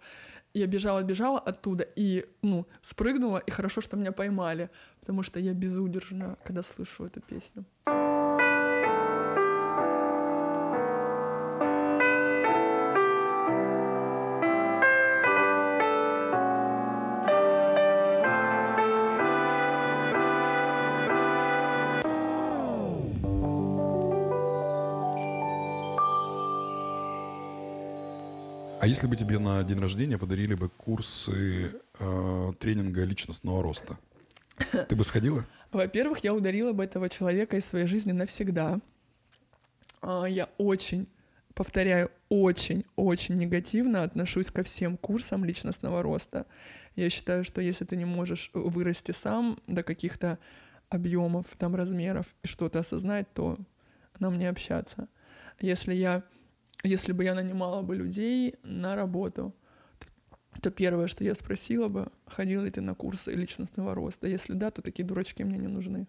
я бежала-бежала оттуда и, ну, спрыгнула, и хорошо, что меня поймали, потому что я безудержна, когда слышу эту песню. Если бы тебе на день рождения подарили бы курсы э, тренинга личностного роста, Ты бы сходила? Во-первых, я ударила бы этого человека из своей жизни навсегда. А, Я очень, повторяю, очень-очень негативно отношусь ко всем курсам личностного роста. Я считаю, что если ты не можешь вырасти сам до каких-то объемов, там, размеров и что-то осознать, то нам не общаться. Если я, если бы я нанимала бы людей на работу, то первое, что я спросила бы, ходил ли ты на курсы личностного роста. Если да, то такие дурачки мне не нужны.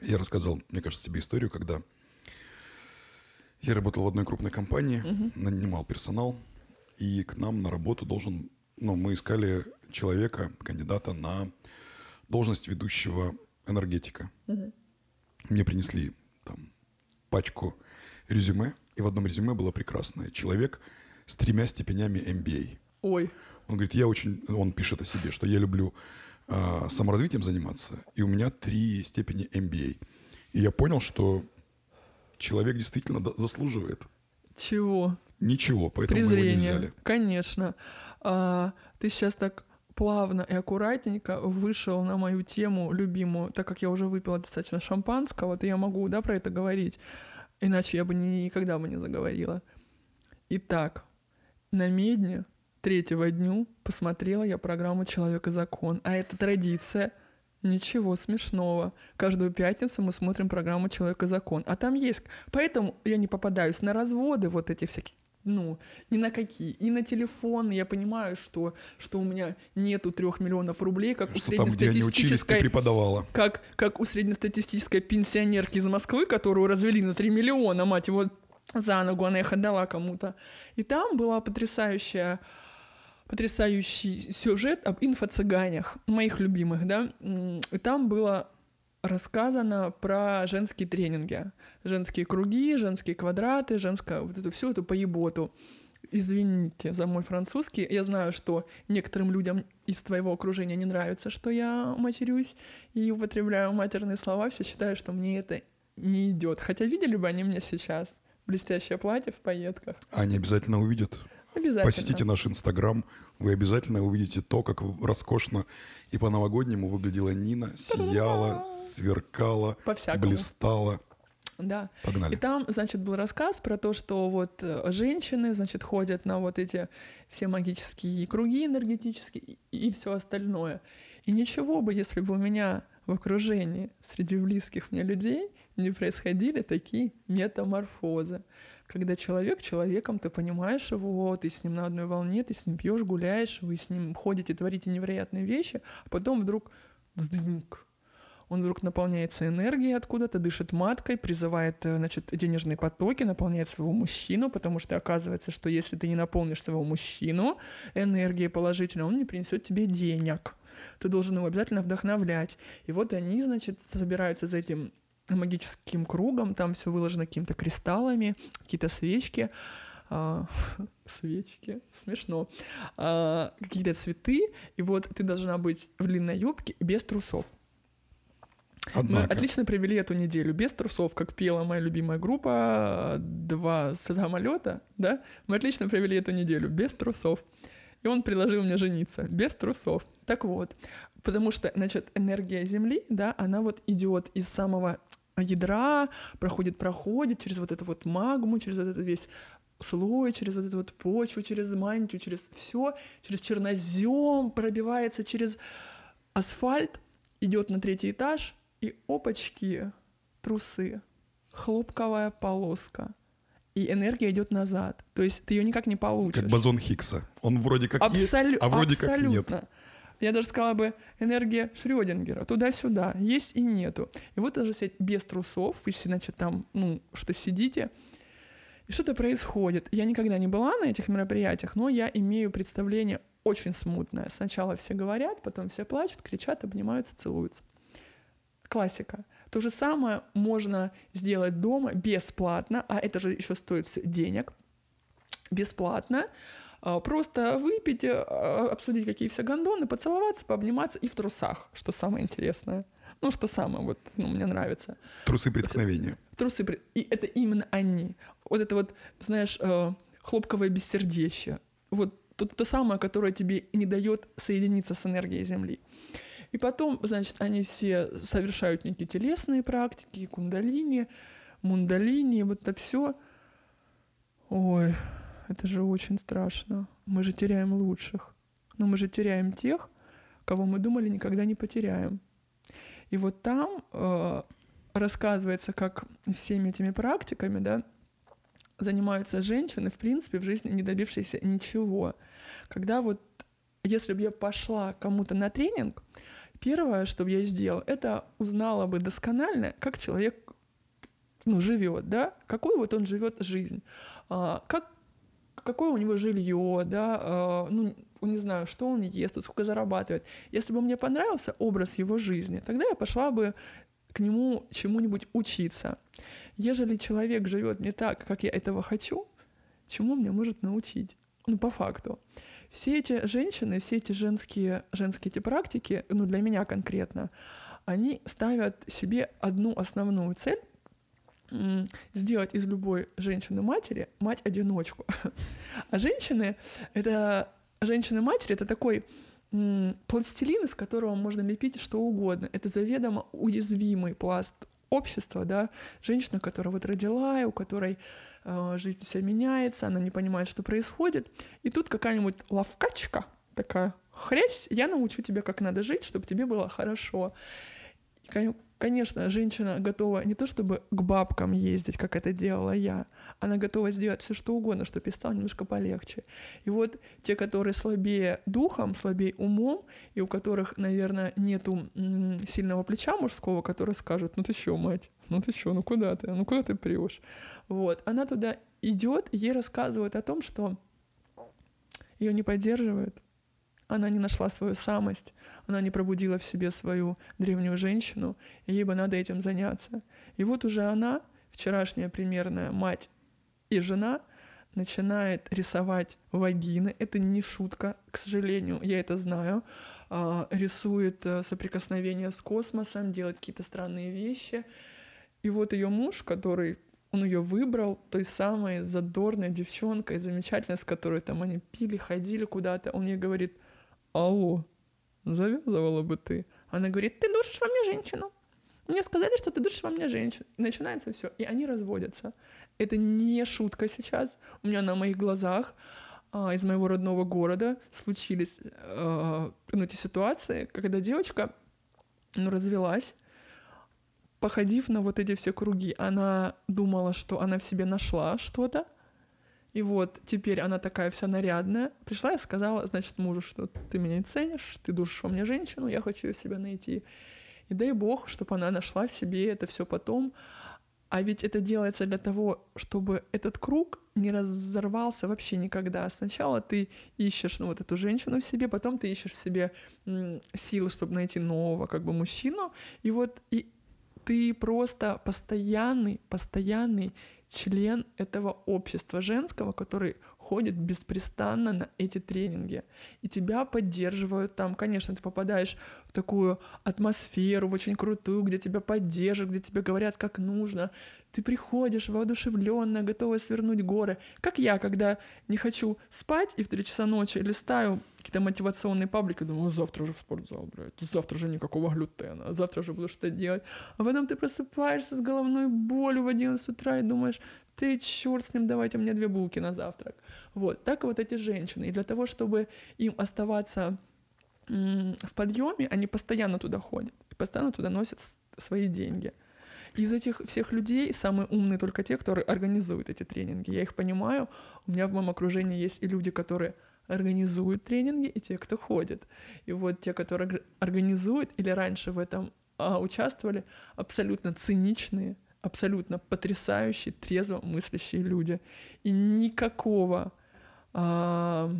Я рассказал, мне кажется, тебе историю, когда я работал в одной крупной компании, нанимал персонал, и к нам на работу должен, ну, мы искали человека, кандидата на должность ведущего энергетика. Мне принесли там пачку резюме, и в одном резюме было прекрасное. Человек с тремя степенями MBA. Ой, Он говорит, я очень, он пишет о себе, что я люблю а, саморазвитием заниматься, и у меня три степени MBA. И я понял, что человек действительно заслуживает чего? ничего, поэтому мы его не Презрение. взяли. Конечно. А, ты сейчас так плавно и аккуратненько вышел на мою тему любимую, так как я уже выпила достаточно шампанского, то я могу, да, про это говорить. Иначе я бы ни- никогда бы не заговорила. Итак, на Медне третьего дню посмотрела я программу «Человек и закон». А это традиция. Ничего смешного. Каждую пятницу мы смотрим программу «Человек и закон». А там есть... Поэтому я не попадаюсь на разводы вот эти всякие ну, ни на какие. И на телефон я понимаю, что, что у меня нету трех миллионов рублей, как у Что там, ты среднестатистической преподавала. как, как у среднестатистической пенсионерки из Москвы, которую развели на 3 миллиона, мать его, за ногу, она их отдала кому-то. И там была потрясающая потрясающий сюжет об инфо-цыганях, моих любимых, да, и там было рассказано про женские тренинги, женские круги, женские квадраты, женское вот эту всю эту поеботу. Извините за мой французский. Я знаю, что некоторым людям из твоего окружения не нравится, что я матерюсь и употребляю матерные слова. Все считают, что мне это не идет. Хотя видели бы они меня сейчас. Блестящее платье в пайетках. Они обязательно увидят. Обязательно. Посетите наш Инстаграм, вы обязательно увидите то, как роскошно и по-новогоднему выглядела Нина, сияла, сверкала, По-всякому. блистала. Да. И Погнали. там, значит, был рассказ про то, что вот э, женщины, значит, ходят на вот эти все магические круги энергетические и, все остальное. И ничего бы, если бы у меня в окружении среди близких мне людей не происходили такие метаморфозы. Когда человек человеком, ты понимаешь его, ты с ним на одной волне, ты с ним пьешь, гуляешь, вы с ним ходите, творите невероятные вещи, а потом вдруг сдвинг. Он вдруг наполняется энергией откуда-то, дышит маткой, призывает, э, значит, денежные потоки, наполняет своего мужчину, потому что оказывается, что если ты не наполнишь своего мужчину энергией положительной, он не принесет тебе денег. Ты должен его обязательно вдохновлять. И вот они, значит, собираются за этим магическим кругом, там все выложено какими-то кристаллами, какие-то свечки, а, свечки, смешно, а, какие-то цветы, и вот ты должна быть в длинной юбке без трусов. Мы Однако, отлично провели эту неделю без трусов, как пела моя любимая группа «Два самолета», да? Мы отлично провели эту неделю без трусов. И он предложил мне жениться без трусов. Так вот, потому что, значит, энергия Земли, да, она вот идет из самого ядра, проходит, проходит через вот эту вот магму, через вот этот весь слой, через вот эту вот почву, через мантию, через все, через чернозем, пробивается через асфальт, идет на третий этаж, и опачки, трусы, хлопковая полоска. И энергия идет назад. То есть ты ее никак не получишь. как бозон Хиггса. Он вроде как есть, Абсолю- а вроде как нет. Я даже сказала бы, энергия Шрёдингера, туда-сюда, есть и нету. И вот даже сидеть без трусов, если, значит, там, ну, что сидите, и что-то происходит. Я никогда не была на этих мероприятиях, но я имею представление очень смутное. Сначала все говорят, потом все плачут, кричат, обнимаются, целуются. Классика. То же самое можно сделать дома бесплатно, а это же еще стоит всё денег, бесплатно. А, Просто выпить, э, обсудить какие все гондоны, поцеловаться, пообниматься и в трусах, что самое интересное. Ну, что самое вот, ну, мне нравится. Трусы преткновения. Трусы, и это именно они. Вот это вот, знаешь, э, хлопковое бессердечие. Вот то, то самое, которое тебе не дает соединиться с энергией Земли. И потом, значит, они все совершают некие телесные практики, кундалини, мундалини, вот это все. Ой, это же очень страшно. Мы же теряем лучших. Но мы же теряем тех, кого мы думали никогда не потеряем. И вот там э, рассказывается, как всеми этими практиками, да, занимаются женщины, в принципе, в жизни не добившиеся ничего. Когда вот, если бы я пошла кому-то на тренинг, первое, что бы я сделала, это узнала бы досконально, как человек ну, живет, да, какой вот он живет жизнь, а, как, какое у него жилье, да, а, ну, не знаю, что он ест, сколько зарабатывает. Если бы мне понравился образ его жизни, тогда я пошла бы к нему чему-нибудь учиться. Ежели человек живет не так, как я этого хочу, чему мне может научить? Ну, по факту. Все эти женщины, все эти женские, женские эти практики, ну, для меня конкретно, они ставят себе одну основную цель сделать из любой женщины-матери мать-одиночку. А женщины — это женщины-матери — это такой пластилин, из которого можно лепить что угодно. Это заведомо уязвимый пласт общества, да, женщина, которая вот родила, и у которой э, жизнь вся меняется, она не понимает, что происходит, и тут какая-нибудь ловкачка такая, хрясь, я научу тебя, как надо жить, чтобы тебе было хорошо. И, Конечно, женщина готова не то чтобы к бабкам ездить, как это делала я, она готова сделать все что угодно, чтобы ей стало немножко полегче. И вот те, которые слабее духом, слабее умом, и у которых, наверное, нету сильного плеча мужского, который скажет, ну ты чё, мать, ну ты чё, ну куда ты, ну куда ты прешь? Вот, она туда идет, ей рассказывают о том, что ее не поддерживают, она не нашла свою самость, она не пробудила в себе свою древнюю женщину, и ей бы надо этим заняться. И вот уже она, вчерашняя примерная мать и жена, начинает рисовать вагины. Это не шутка, к сожалению, я это знаю. А, рисует э, соприкосновение с космосом, делает какие-то странные вещи. И вот ее муж, который он ее выбрал той самой задорной девчонкой, замечательной, с которой там они пили, ходили куда-то. Он ей говорит — алло, завязывала бы ты. Она говорит, ты душишь во мне женщину. Мне сказали, что ты душишь во мне женщину. И начинается все. И они разводятся. Это не шутка сейчас. У меня на моих глазах а, из моего родного города случились а, ну, эти ситуации, когда девочка ну, развелась, походив на вот эти все круги. Она думала, что она в себе нашла что-то, и вот теперь она такая вся нарядная. Пришла и сказала, значит, мужу, что ты меня не ценишь, ты душишь во мне женщину, я хочу ее себя найти. И дай бог, чтобы она нашла в себе это все потом. А ведь это делается для того, чтобы этот круг не разорвался вообще никогда. Сначала ты ищешь ну, вот эту женщину в себе, потом ты ищешь в себе силы, чтобы найти нового как бы мужчину. И вот и ты просто постоянный, постоянный член этого общества женского, который ходит беспрестанно на эти тренинги. И тебя поддерживают там. Конечно, ты попадаешь в такую атмосферу, в очень крутую, где тебя поддержат, где тебе говорят, как нужно. Ты приходишь воодушевленная, готовая свернуть горы. Как я, когда не хочу спать и в 3 часа ночи листаю какие-то мотивационные паблики, думаю, завтра же в спортзал, блядь, завтра же никакого глютена, завтра же буду что-то делать. А потом ты просыпаешься с головной болью в 11 утра и думаешь, ты черт с ним, давайте мне две булки на завтрак. Вот, так вот эти женщины. И для того, чтобы им оставаться в подъеме, они постоянно туда ходят, постоянно туда носят свои деньги. Из этих всех людей самые умные только те, которые организуют эти тренинги. Я их понимаю. У меня в моем окружении есть и люди, которые организуют тренинги, и те, кто ходит. И вот те, которые организуют или раньше в этом а, участвовали, абсолютно циничные, абсолютно потрясающие, трезво мыслящие люди. И никакого а,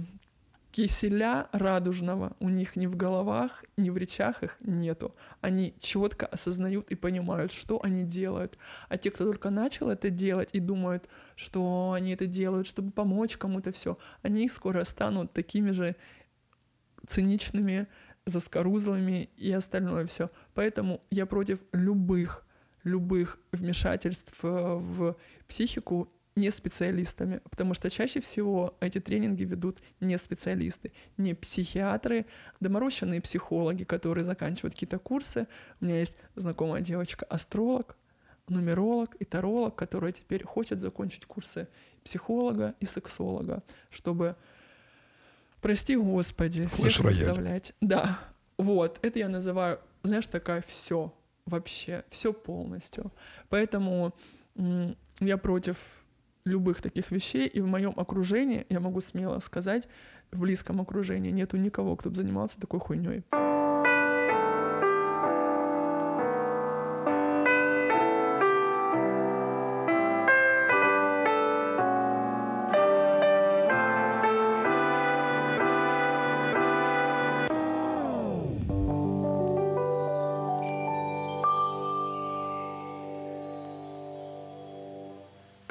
киселя радужного у них ни в головах, ни в речах их нету. Они четко осознают и понимают, что они делают. А те, кто только начал это делать и думают, что они это делают, чтобы помочь кому-то все, они скоро станут такими же циничными, заскорузлыми и остальное все. Поэтому я против любых любых вмешательств э, в психику не специалистами, потому что чаще всего эти тренинги ведут не специалисты, не психиатры, доморощенные психологи, которые заканчивают какие-то курсы. У меня есть знакомая девочка, астролог, нумеролог и таролог, которая теперь хочет закончить курсы психолога и сексолога, чтобы, прости господи, всех Флеш-рояль. представлять. Да, вот, это я называю, знаешь, такая все вообще, все полностью. Поэтому я против любых таких вещей, и в моем окружении, я могу смело сказать, в близком окружении нету никого, кто бы занимался такой хуйней.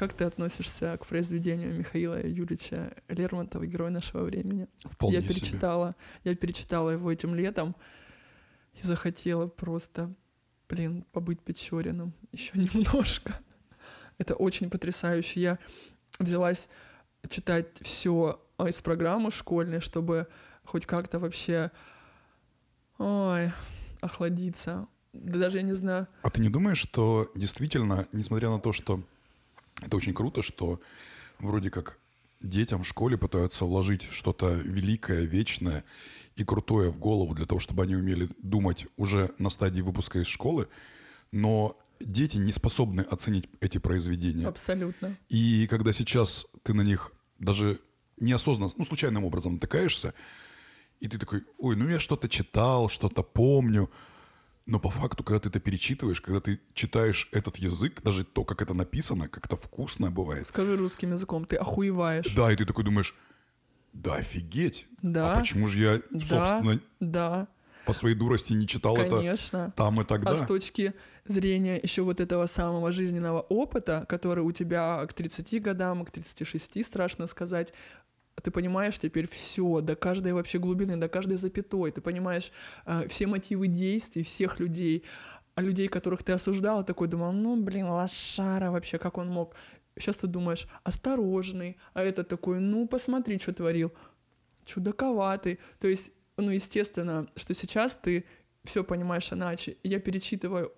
Как ты относишься к произведению Михаила Юрьевича Лермонтова «Герой нашего времени»? Вполне я себе. перечитала, я перечитала его этим летом и захотела просто, блин, побыть Печориным еще немножко. Это очень потрясающе. Я взялась читать все из программы школьной, чтобы хоть как-то вообще, ой, охладиться. Да даже я не знаю. А ты не думаешь, что действительно, несмотря на то, что это очень круто, что вроде как детям в школе пытаются вложить что-то великое, вечное и крутое в голову для того, чтобы они умели думать уже на стадии выпуска из школы, но дети не способны оценить эти произведения. Абсолютно. И когда сейчас ты на них даже неосознанно, ну, случайным образом натыкаешься, и ты такой, ой, ну я что-то читал, что-то помню. Но по факту, когда ты это перечитываешь, когда ты читаешь этот язык, даже то, как это написано, как это вкусно бывает. Скажи русским языком, ты охуеваешь. Да, и ты такой думаешь, да офигеть. Да. А почему же я, Да, собственно, да, по своей дурости не читал это конечно. там и тогда? А с точки зрения еще вот этого самого жизненного опыта, который у тебя к 30 годам, к 36, страшно сказать, ты понимаешь теперь все, до каждой вообще глубины, до каждой запятой, ты понимаешь э, все мотивы действий всех людей, а людей, которых ты осуждал, такой думал, ну, блин, лошара вообще, как он мог. Сейчас ты думаешь, осторожный, а этот такой, ну, посмотри, что творил, чудаковатый. То есть, ну, естественно, что сейчас ты все понимаешь иначе. Я перечитываю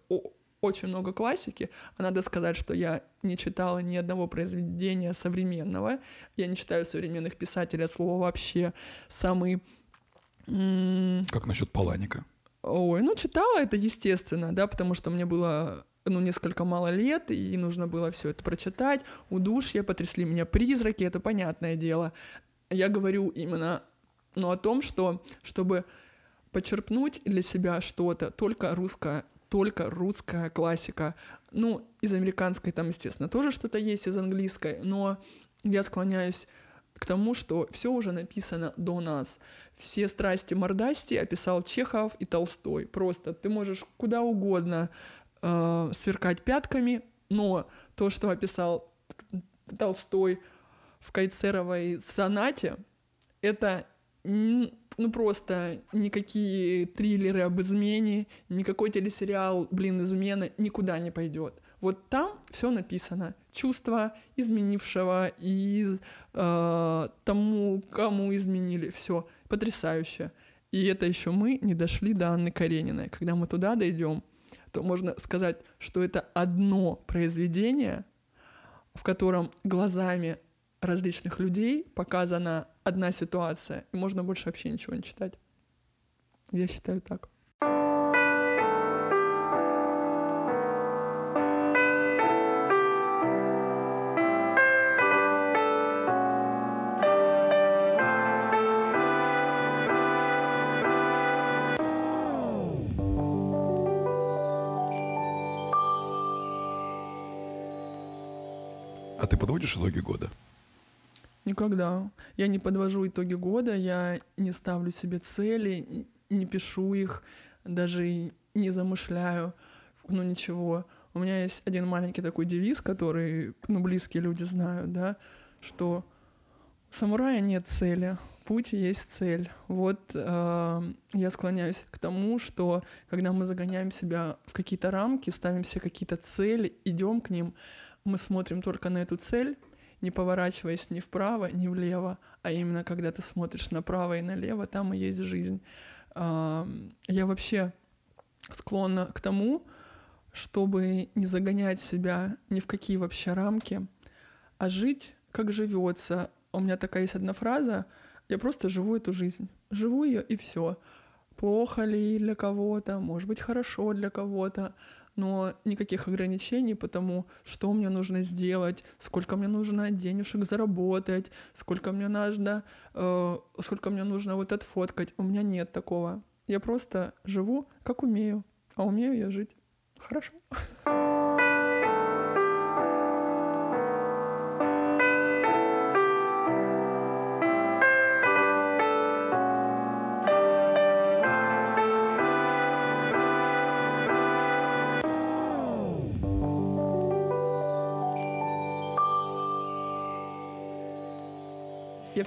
очень много классики, а надо сказать, что я не читала ни одного произведения современного. Я не читаю современных писателей от слова вообще. Самый... Как насчет Паланика? Ой, ну читала это, естественно, да, потому что мне было ну, несколько мало лет, и нужно было все это прочитать. Удушье, потрясли меня призраки, это понятное дело. Я говорю именно ну, о том, что чтобы почерпнуть для себя что-то, только русская, только русская классика. Ну, из американской там, естественно, тоже что-то есть, из английской, но я склоняюсь к тому, что все уже написано до нас. Все страсти мордасти описал Чехов и Толстой. Просто ты можешь куда угодно э, сверкать пятками, но то, что описал Толстой в Кайцеровой сонате, это ну просто никакие триллеры об измене, никакой телесериал, блин, измена никуда не пойдет. Вот там все написано. Чувство изменившего из э, тому, кому изменили. Все потрясающе. И это еще мы не дошли до Анны Карениной. Когда мы туда дойдем, то можно сказать, что это одно произведение, в котором глазами различных людей показана одна ситуация, и можно больше вообще ничего не читать. Я считаю так. А ты подводишь итоги года? Никогда. Я не подвожу итоги года, я не ставлю себе цели, не пишу их, даже не замышляю, ну ничего. У меня есть один маленький такой девиз, который, ну, близкие люди знают, да, что у самурая нет цели, путь есть цель. Вот э, я склоняюсь к тому, что когда мы загоняем себя в какие-то рамки, ставим себе какие-то цели, идем к ним, мы смотрим только на эту цель не поворачиваясь ни вправо, ни влево, а именно когда ты смотришь направо и налево, там и есть жизнь. А, я вообще склонна к тому, чтобы не загонять себя ни в какие вообще рамки, а жить, как живется. У меня такая есть одна фраза, я просто живу эту жизнь. Живу ее и все. Плохо ли для кого-то, может быть, хорошо для кого-то, но никаких ограничений потому, что мне нужно сделать, сколько мне нужно денежек заработать, сколько мне нужно, э, сколько мне нужно вот отфоткать. У меня нет такого. Я просто живу, как умею, а умею я жить хорошо.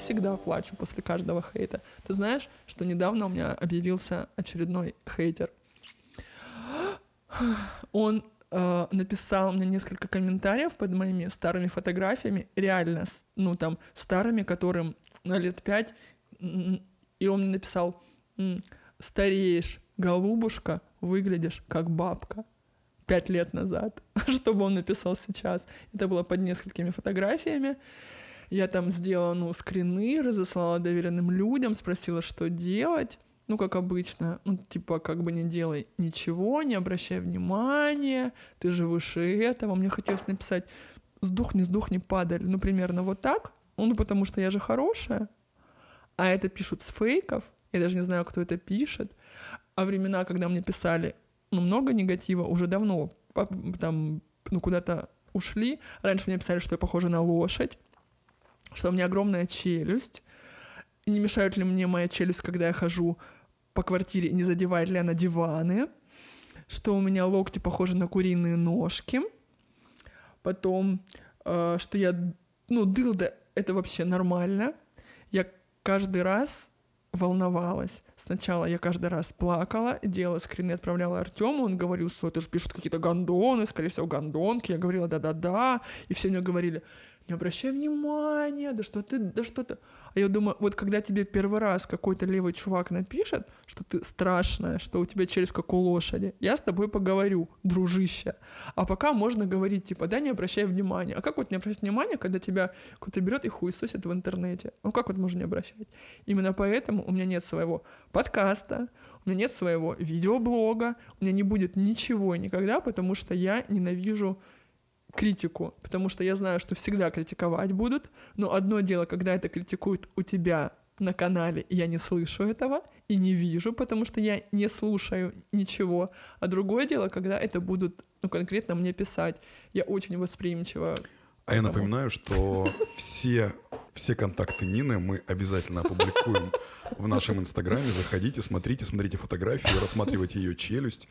Всегда плачу после каждого хейта. Ты знаешь, что недавно у меня объявился очередной хейтер. Он э, написал мне несколько комментариев под моими старыми фотографиями, реально, ну там, старыми, которым на лет пять, и он мне написал, стареешь, голубушка, выглядишь как бабка пять лет назад, чтобы он написал сейчас. Это было под несколькими фотографиями. Я там сделала, ну, скрины, разослала доверенным людям, спросила, что делать. Ну, как обычно, ну, типа, как бы не делай ничего, не обращай внимания, ты же выше этого. Мне хотелось написать «сдохни, сдохни, падаль». Ну, примерно вот так. Ну, потому что я же хорошая. А это пишут с фейков. Я даже не знаю, кто это пишет. А времена, когда мне писали ну, много негатива, уже давно там, ну, куда-то ушли. Раньше мне писали, что я похожа на лошадь что у меня огромная челюсть, не мешает ли мне моя челюсть, когда я хожу по квартире, не задевает ли она диваны, что у меня локти похожи на куриные ножки, потом, э, что я, ну, дылда, это вообще нормально, я каждый раз волновалась. Сначала я каждый раз плакала, делала скрины, отправляла Артему, он говорил, что это же пишут какие-то гондоны, скорее всего, гондонки. Я говорила да-да-да, и все мне говорили, не обращай внимания, да что ты, да что ты. А я думаю, вот когда тебе первый раз какой-то левый чувак напишет, что ты страшная, что у тебя челюсть как у лошади, я с тобой поговорю, дружище. А пока можно говорить, типа, да, не обращай внимания. А как вот не обращать внимания, когда тебя кто-то берет и хуесосит в интернете? Ну как вот можно не обращать? Именно поэтому у меня нет своего подкаста, у меня нет своего видеоблога, у меня не будет ничего никогда, потому что я ненавижу критику, потому что я знаю, что всегда критиковать будут, но одно дело, когда это критикуют у тебя на канале, я не слышу этого и не вижу, потому что я не слушаю ничего, а другое дело, когда это будут ну, конкретно мне писать. Я очень восприимчива а я напоминаю, что все, все контакты Нины мы обязательно опубликуем в нашем инстаграме. Заходите, смотрите, смотрите фотографии, рассматривайте ее челюсть.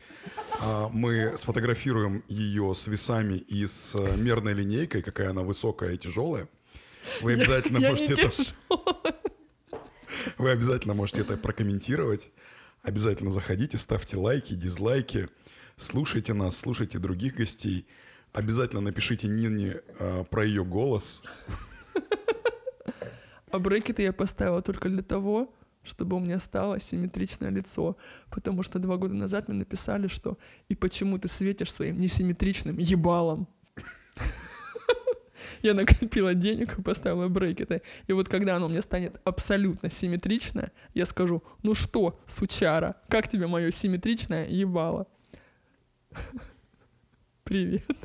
А, мы сфотографируем ее с весами и с э, мерной линейкой, какая она высокая и тяжелая. Вы обязательно я, можете я это... Вы обязательно можете это прокомментировать. Обязательно заходите, ставьте лайки, дизлайки, слушайте нас, слушайте других гостей. Обязательно напишите Нине э, про ее голос. А брекеты я поставила только для того, чтобы у меня стало симметричное лицо. Потому что два года назад мне написали, что «И почему ты светишь своим несимметричным ебалом?» Я накопила денег и поставила брекеты. И вот когда оно мне станет абсолютно симметричное, я скажу «Ну что, сучара, как тебе мое симметричное ебало?» Привет.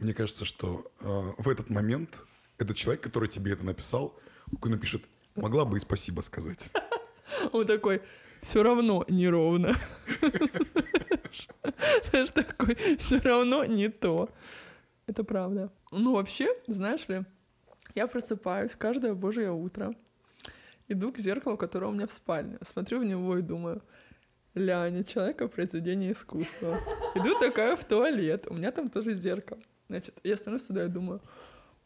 Мне кажется, что э, в этот момент этот человек, который тебе это написал, такой напишет, могла бы и спасибо сказать. Он такой, все равно неровно. Знаешь, такой, все равно не то. Это правда. Ну, вообще, знаешь ли, я просыпаюсь каждое божье утро, иду к зеркалу, которое у меня в спальне, смотрю в него и думаю, ля, человека произведение искусства. Иду такая в туалет, у меня там тоже зеркало. Значит, я становлюсь туда и думаю,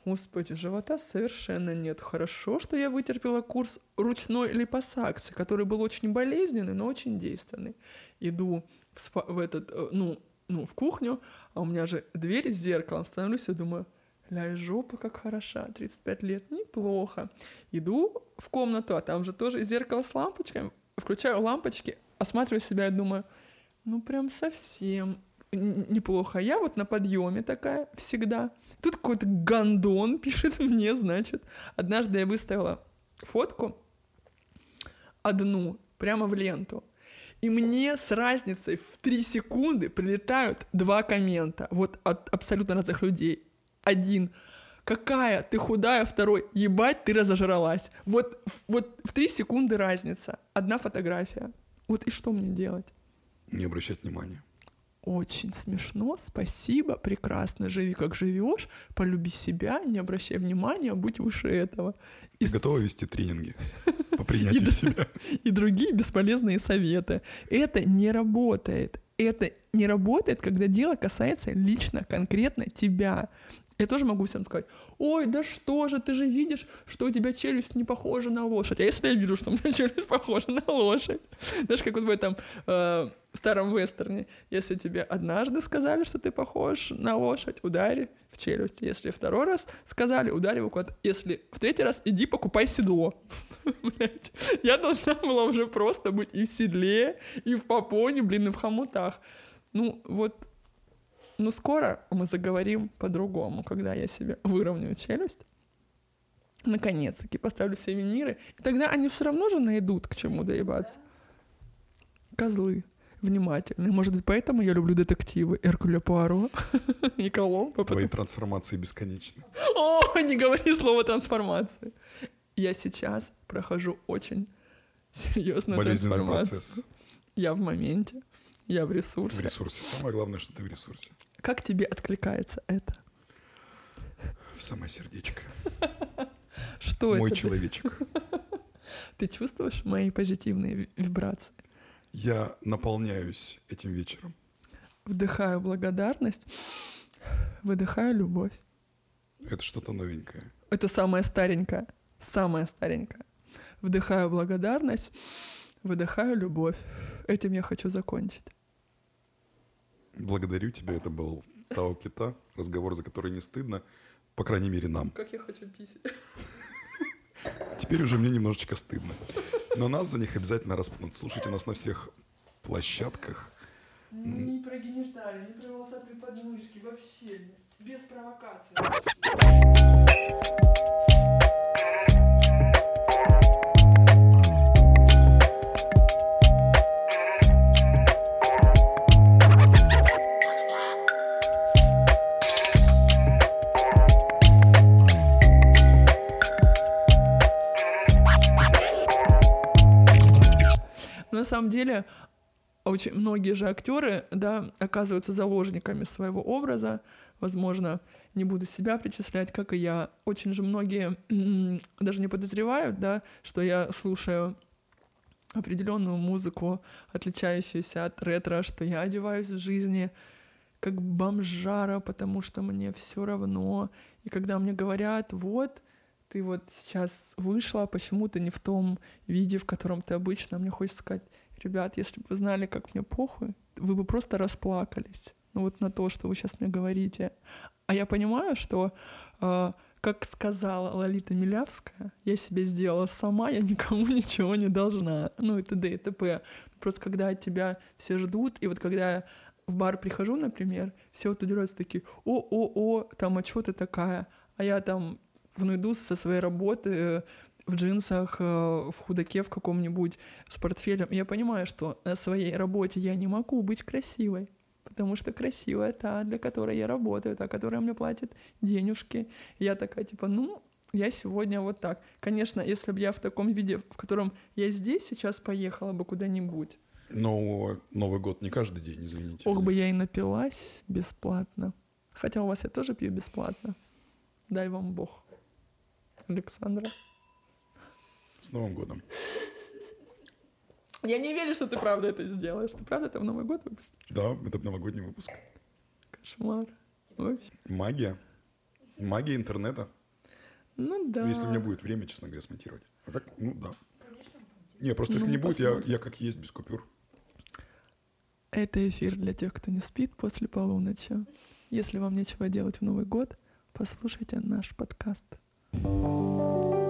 Господи, живота совершенно нет. Хорошо, что я вытерпела курс ручной липосакции, который был очень болезненный, но очень действенный. Иду в, спа- в этот, э, ну, ну, в кухню, а у меня же дверь с зеркалом. Становлюсь и думаю, ля, жопа как хороша, 35 лет, неплохо. Иду в комнату, а там же тоже зеркало с лампочками, включаю лампочки, осматриваю себя и думаю, ну прям совсем неплохо. Я вот на подъеме такая всегда. Тут какой-то гандон пишет мне, значит. Однажды я выставила фотку одну прямо в ленту. И мне с разницей в 3 секунды прилетают два коммента. Вот от абсолютно разных людей. Один какая ты худая, второй, ебать, ты разожралась. Вот, вот в три секунды разница. Одна фотография. Вот и что мне делать? Не обращать внимания. Очень смешно, спасибо, прекрасно, живи как живешь, полюби себя, не обращай внимания, будь выше этого. И готова вести тренинги по принятию себя. И другие бесполезные советы. Это не работает. Это не работает, когда дело касается лично, конкретно тебя. Я тоже могу всем сказать, ой, да что же, ты же видишь, что у тебя челюсть не похожа на лошадь. А если я вижу, что у меня челюсть похожа на лошадь? Знаешь, как вот в этом э, старом вестерне. Если тебе однажды сказали, что ты похож на лошадь, ударь в челюсть. Если второй раз сказали, ударь в кот. Если в третий раз, иди покупай седло. я должна была уже просто быть и в седле, и в попоне, блин, и в хомутах. Ну, вот но скоро мы заговорим по-другому, когда я себе выровняю челюсть. Наконец-таки поставлю все виниры. И тогда они все равно же найдут к чему доебаться. Козлы внимательные. Может быть, поэтому я люблю детективы Эркуля Пуаро и Коломбо. Твои трансформации бесконечны. О, не говори слово трансформация. Я сейчас прохожу очень серьезную трансформацию. процесс. Я в моменте. Я в ресурсе. В ресурсе. Самое главное, что ты в ресурсе. Как тебе откликается это? В самое сердечко. Что Мой это? Мой человечек. Ты чувствуешь мои позитивные вибрации? Я наполняюсь этим вечером. Вдыхаю благодарность, выдыхаю любовь. Это что-то новенькое. Это самое старенькое. Самое старенькое. Вдыхаю благодарность, выдыхаю любовь. Этим я хочу закончить. Благодарю тебя. Это был Тао Кита. Разговор, за который не стыдно. По крайней мере, нам. Как я хочу писать. Теперь уже мне немножечко стыдно. Но нас за них обязательно распнут. Слушайте нас на всех площадках. Не про гениталии, не про волосатые подмышки, вообще без провокации. На самом деле очень многие же актеры, да, оказываются заложниками своего образа. Возможно, не буду себя причислять, как и я. Очень же многие даже не подозревают, да, что я слушаю определенную музыку, отличающуюся от ретро, что я одеваюсь в жизни как бомжара, потому что мне все равно. И когда мне говорят, вот, ты вот сейчас вышла, почему ты не в том виде, в котором ты обычно, мне хочется сказать, ребят, если бы вы знали, как мне похуй, вы бы просто расплакались. Ну вот на то, что вы сейчас мне говорите. А я понимаю, что, э, как сказала Лолита Милявская, я себе сделала сама, я никому ничего не должна. Ну и т.д. и т.п. Просто когда от тебя все ждут, и вот когда я в бар прихожу, например, все вот удивляются такие, о-о-о, там, а что ты такая? А я там ну, иду со своей работы э, в джинсах, э, в худаке в каком-нибудь, с портфелем. Я понимаю, что на своей работе я не могу быть красивой, потому что красивая та, для которой я работаю, та, которая мне платит денежки. я такая, типа, ну, я сегодня вот так. Конечно, если бы я в таком виде, в котором я здесь сейчас поехала бы куда-нибудь. Но Новый год не каждый день, извините. Ох бы я и напилась бесплатно. Хотя у вас я тоже пью бесплатно. Дай вам Бог. Александра. С Новым годом. Я не верю, что ты правда это сделаешь. Ты правда это в Новый год выпустишь? Да, это новогодний выпуск. Кошмар. Вообще. Магия. Магия интернета. Ну да. Если у меня будет время, честно говоря, смонтировать. А так, ну да. Не, просто ну, если не будет, я, я как есть, без купюр. Это эфир для тех, кто не спит после полуночи. Если вам нечего делать в Новый год, послушайте наш подкаст. Thank you.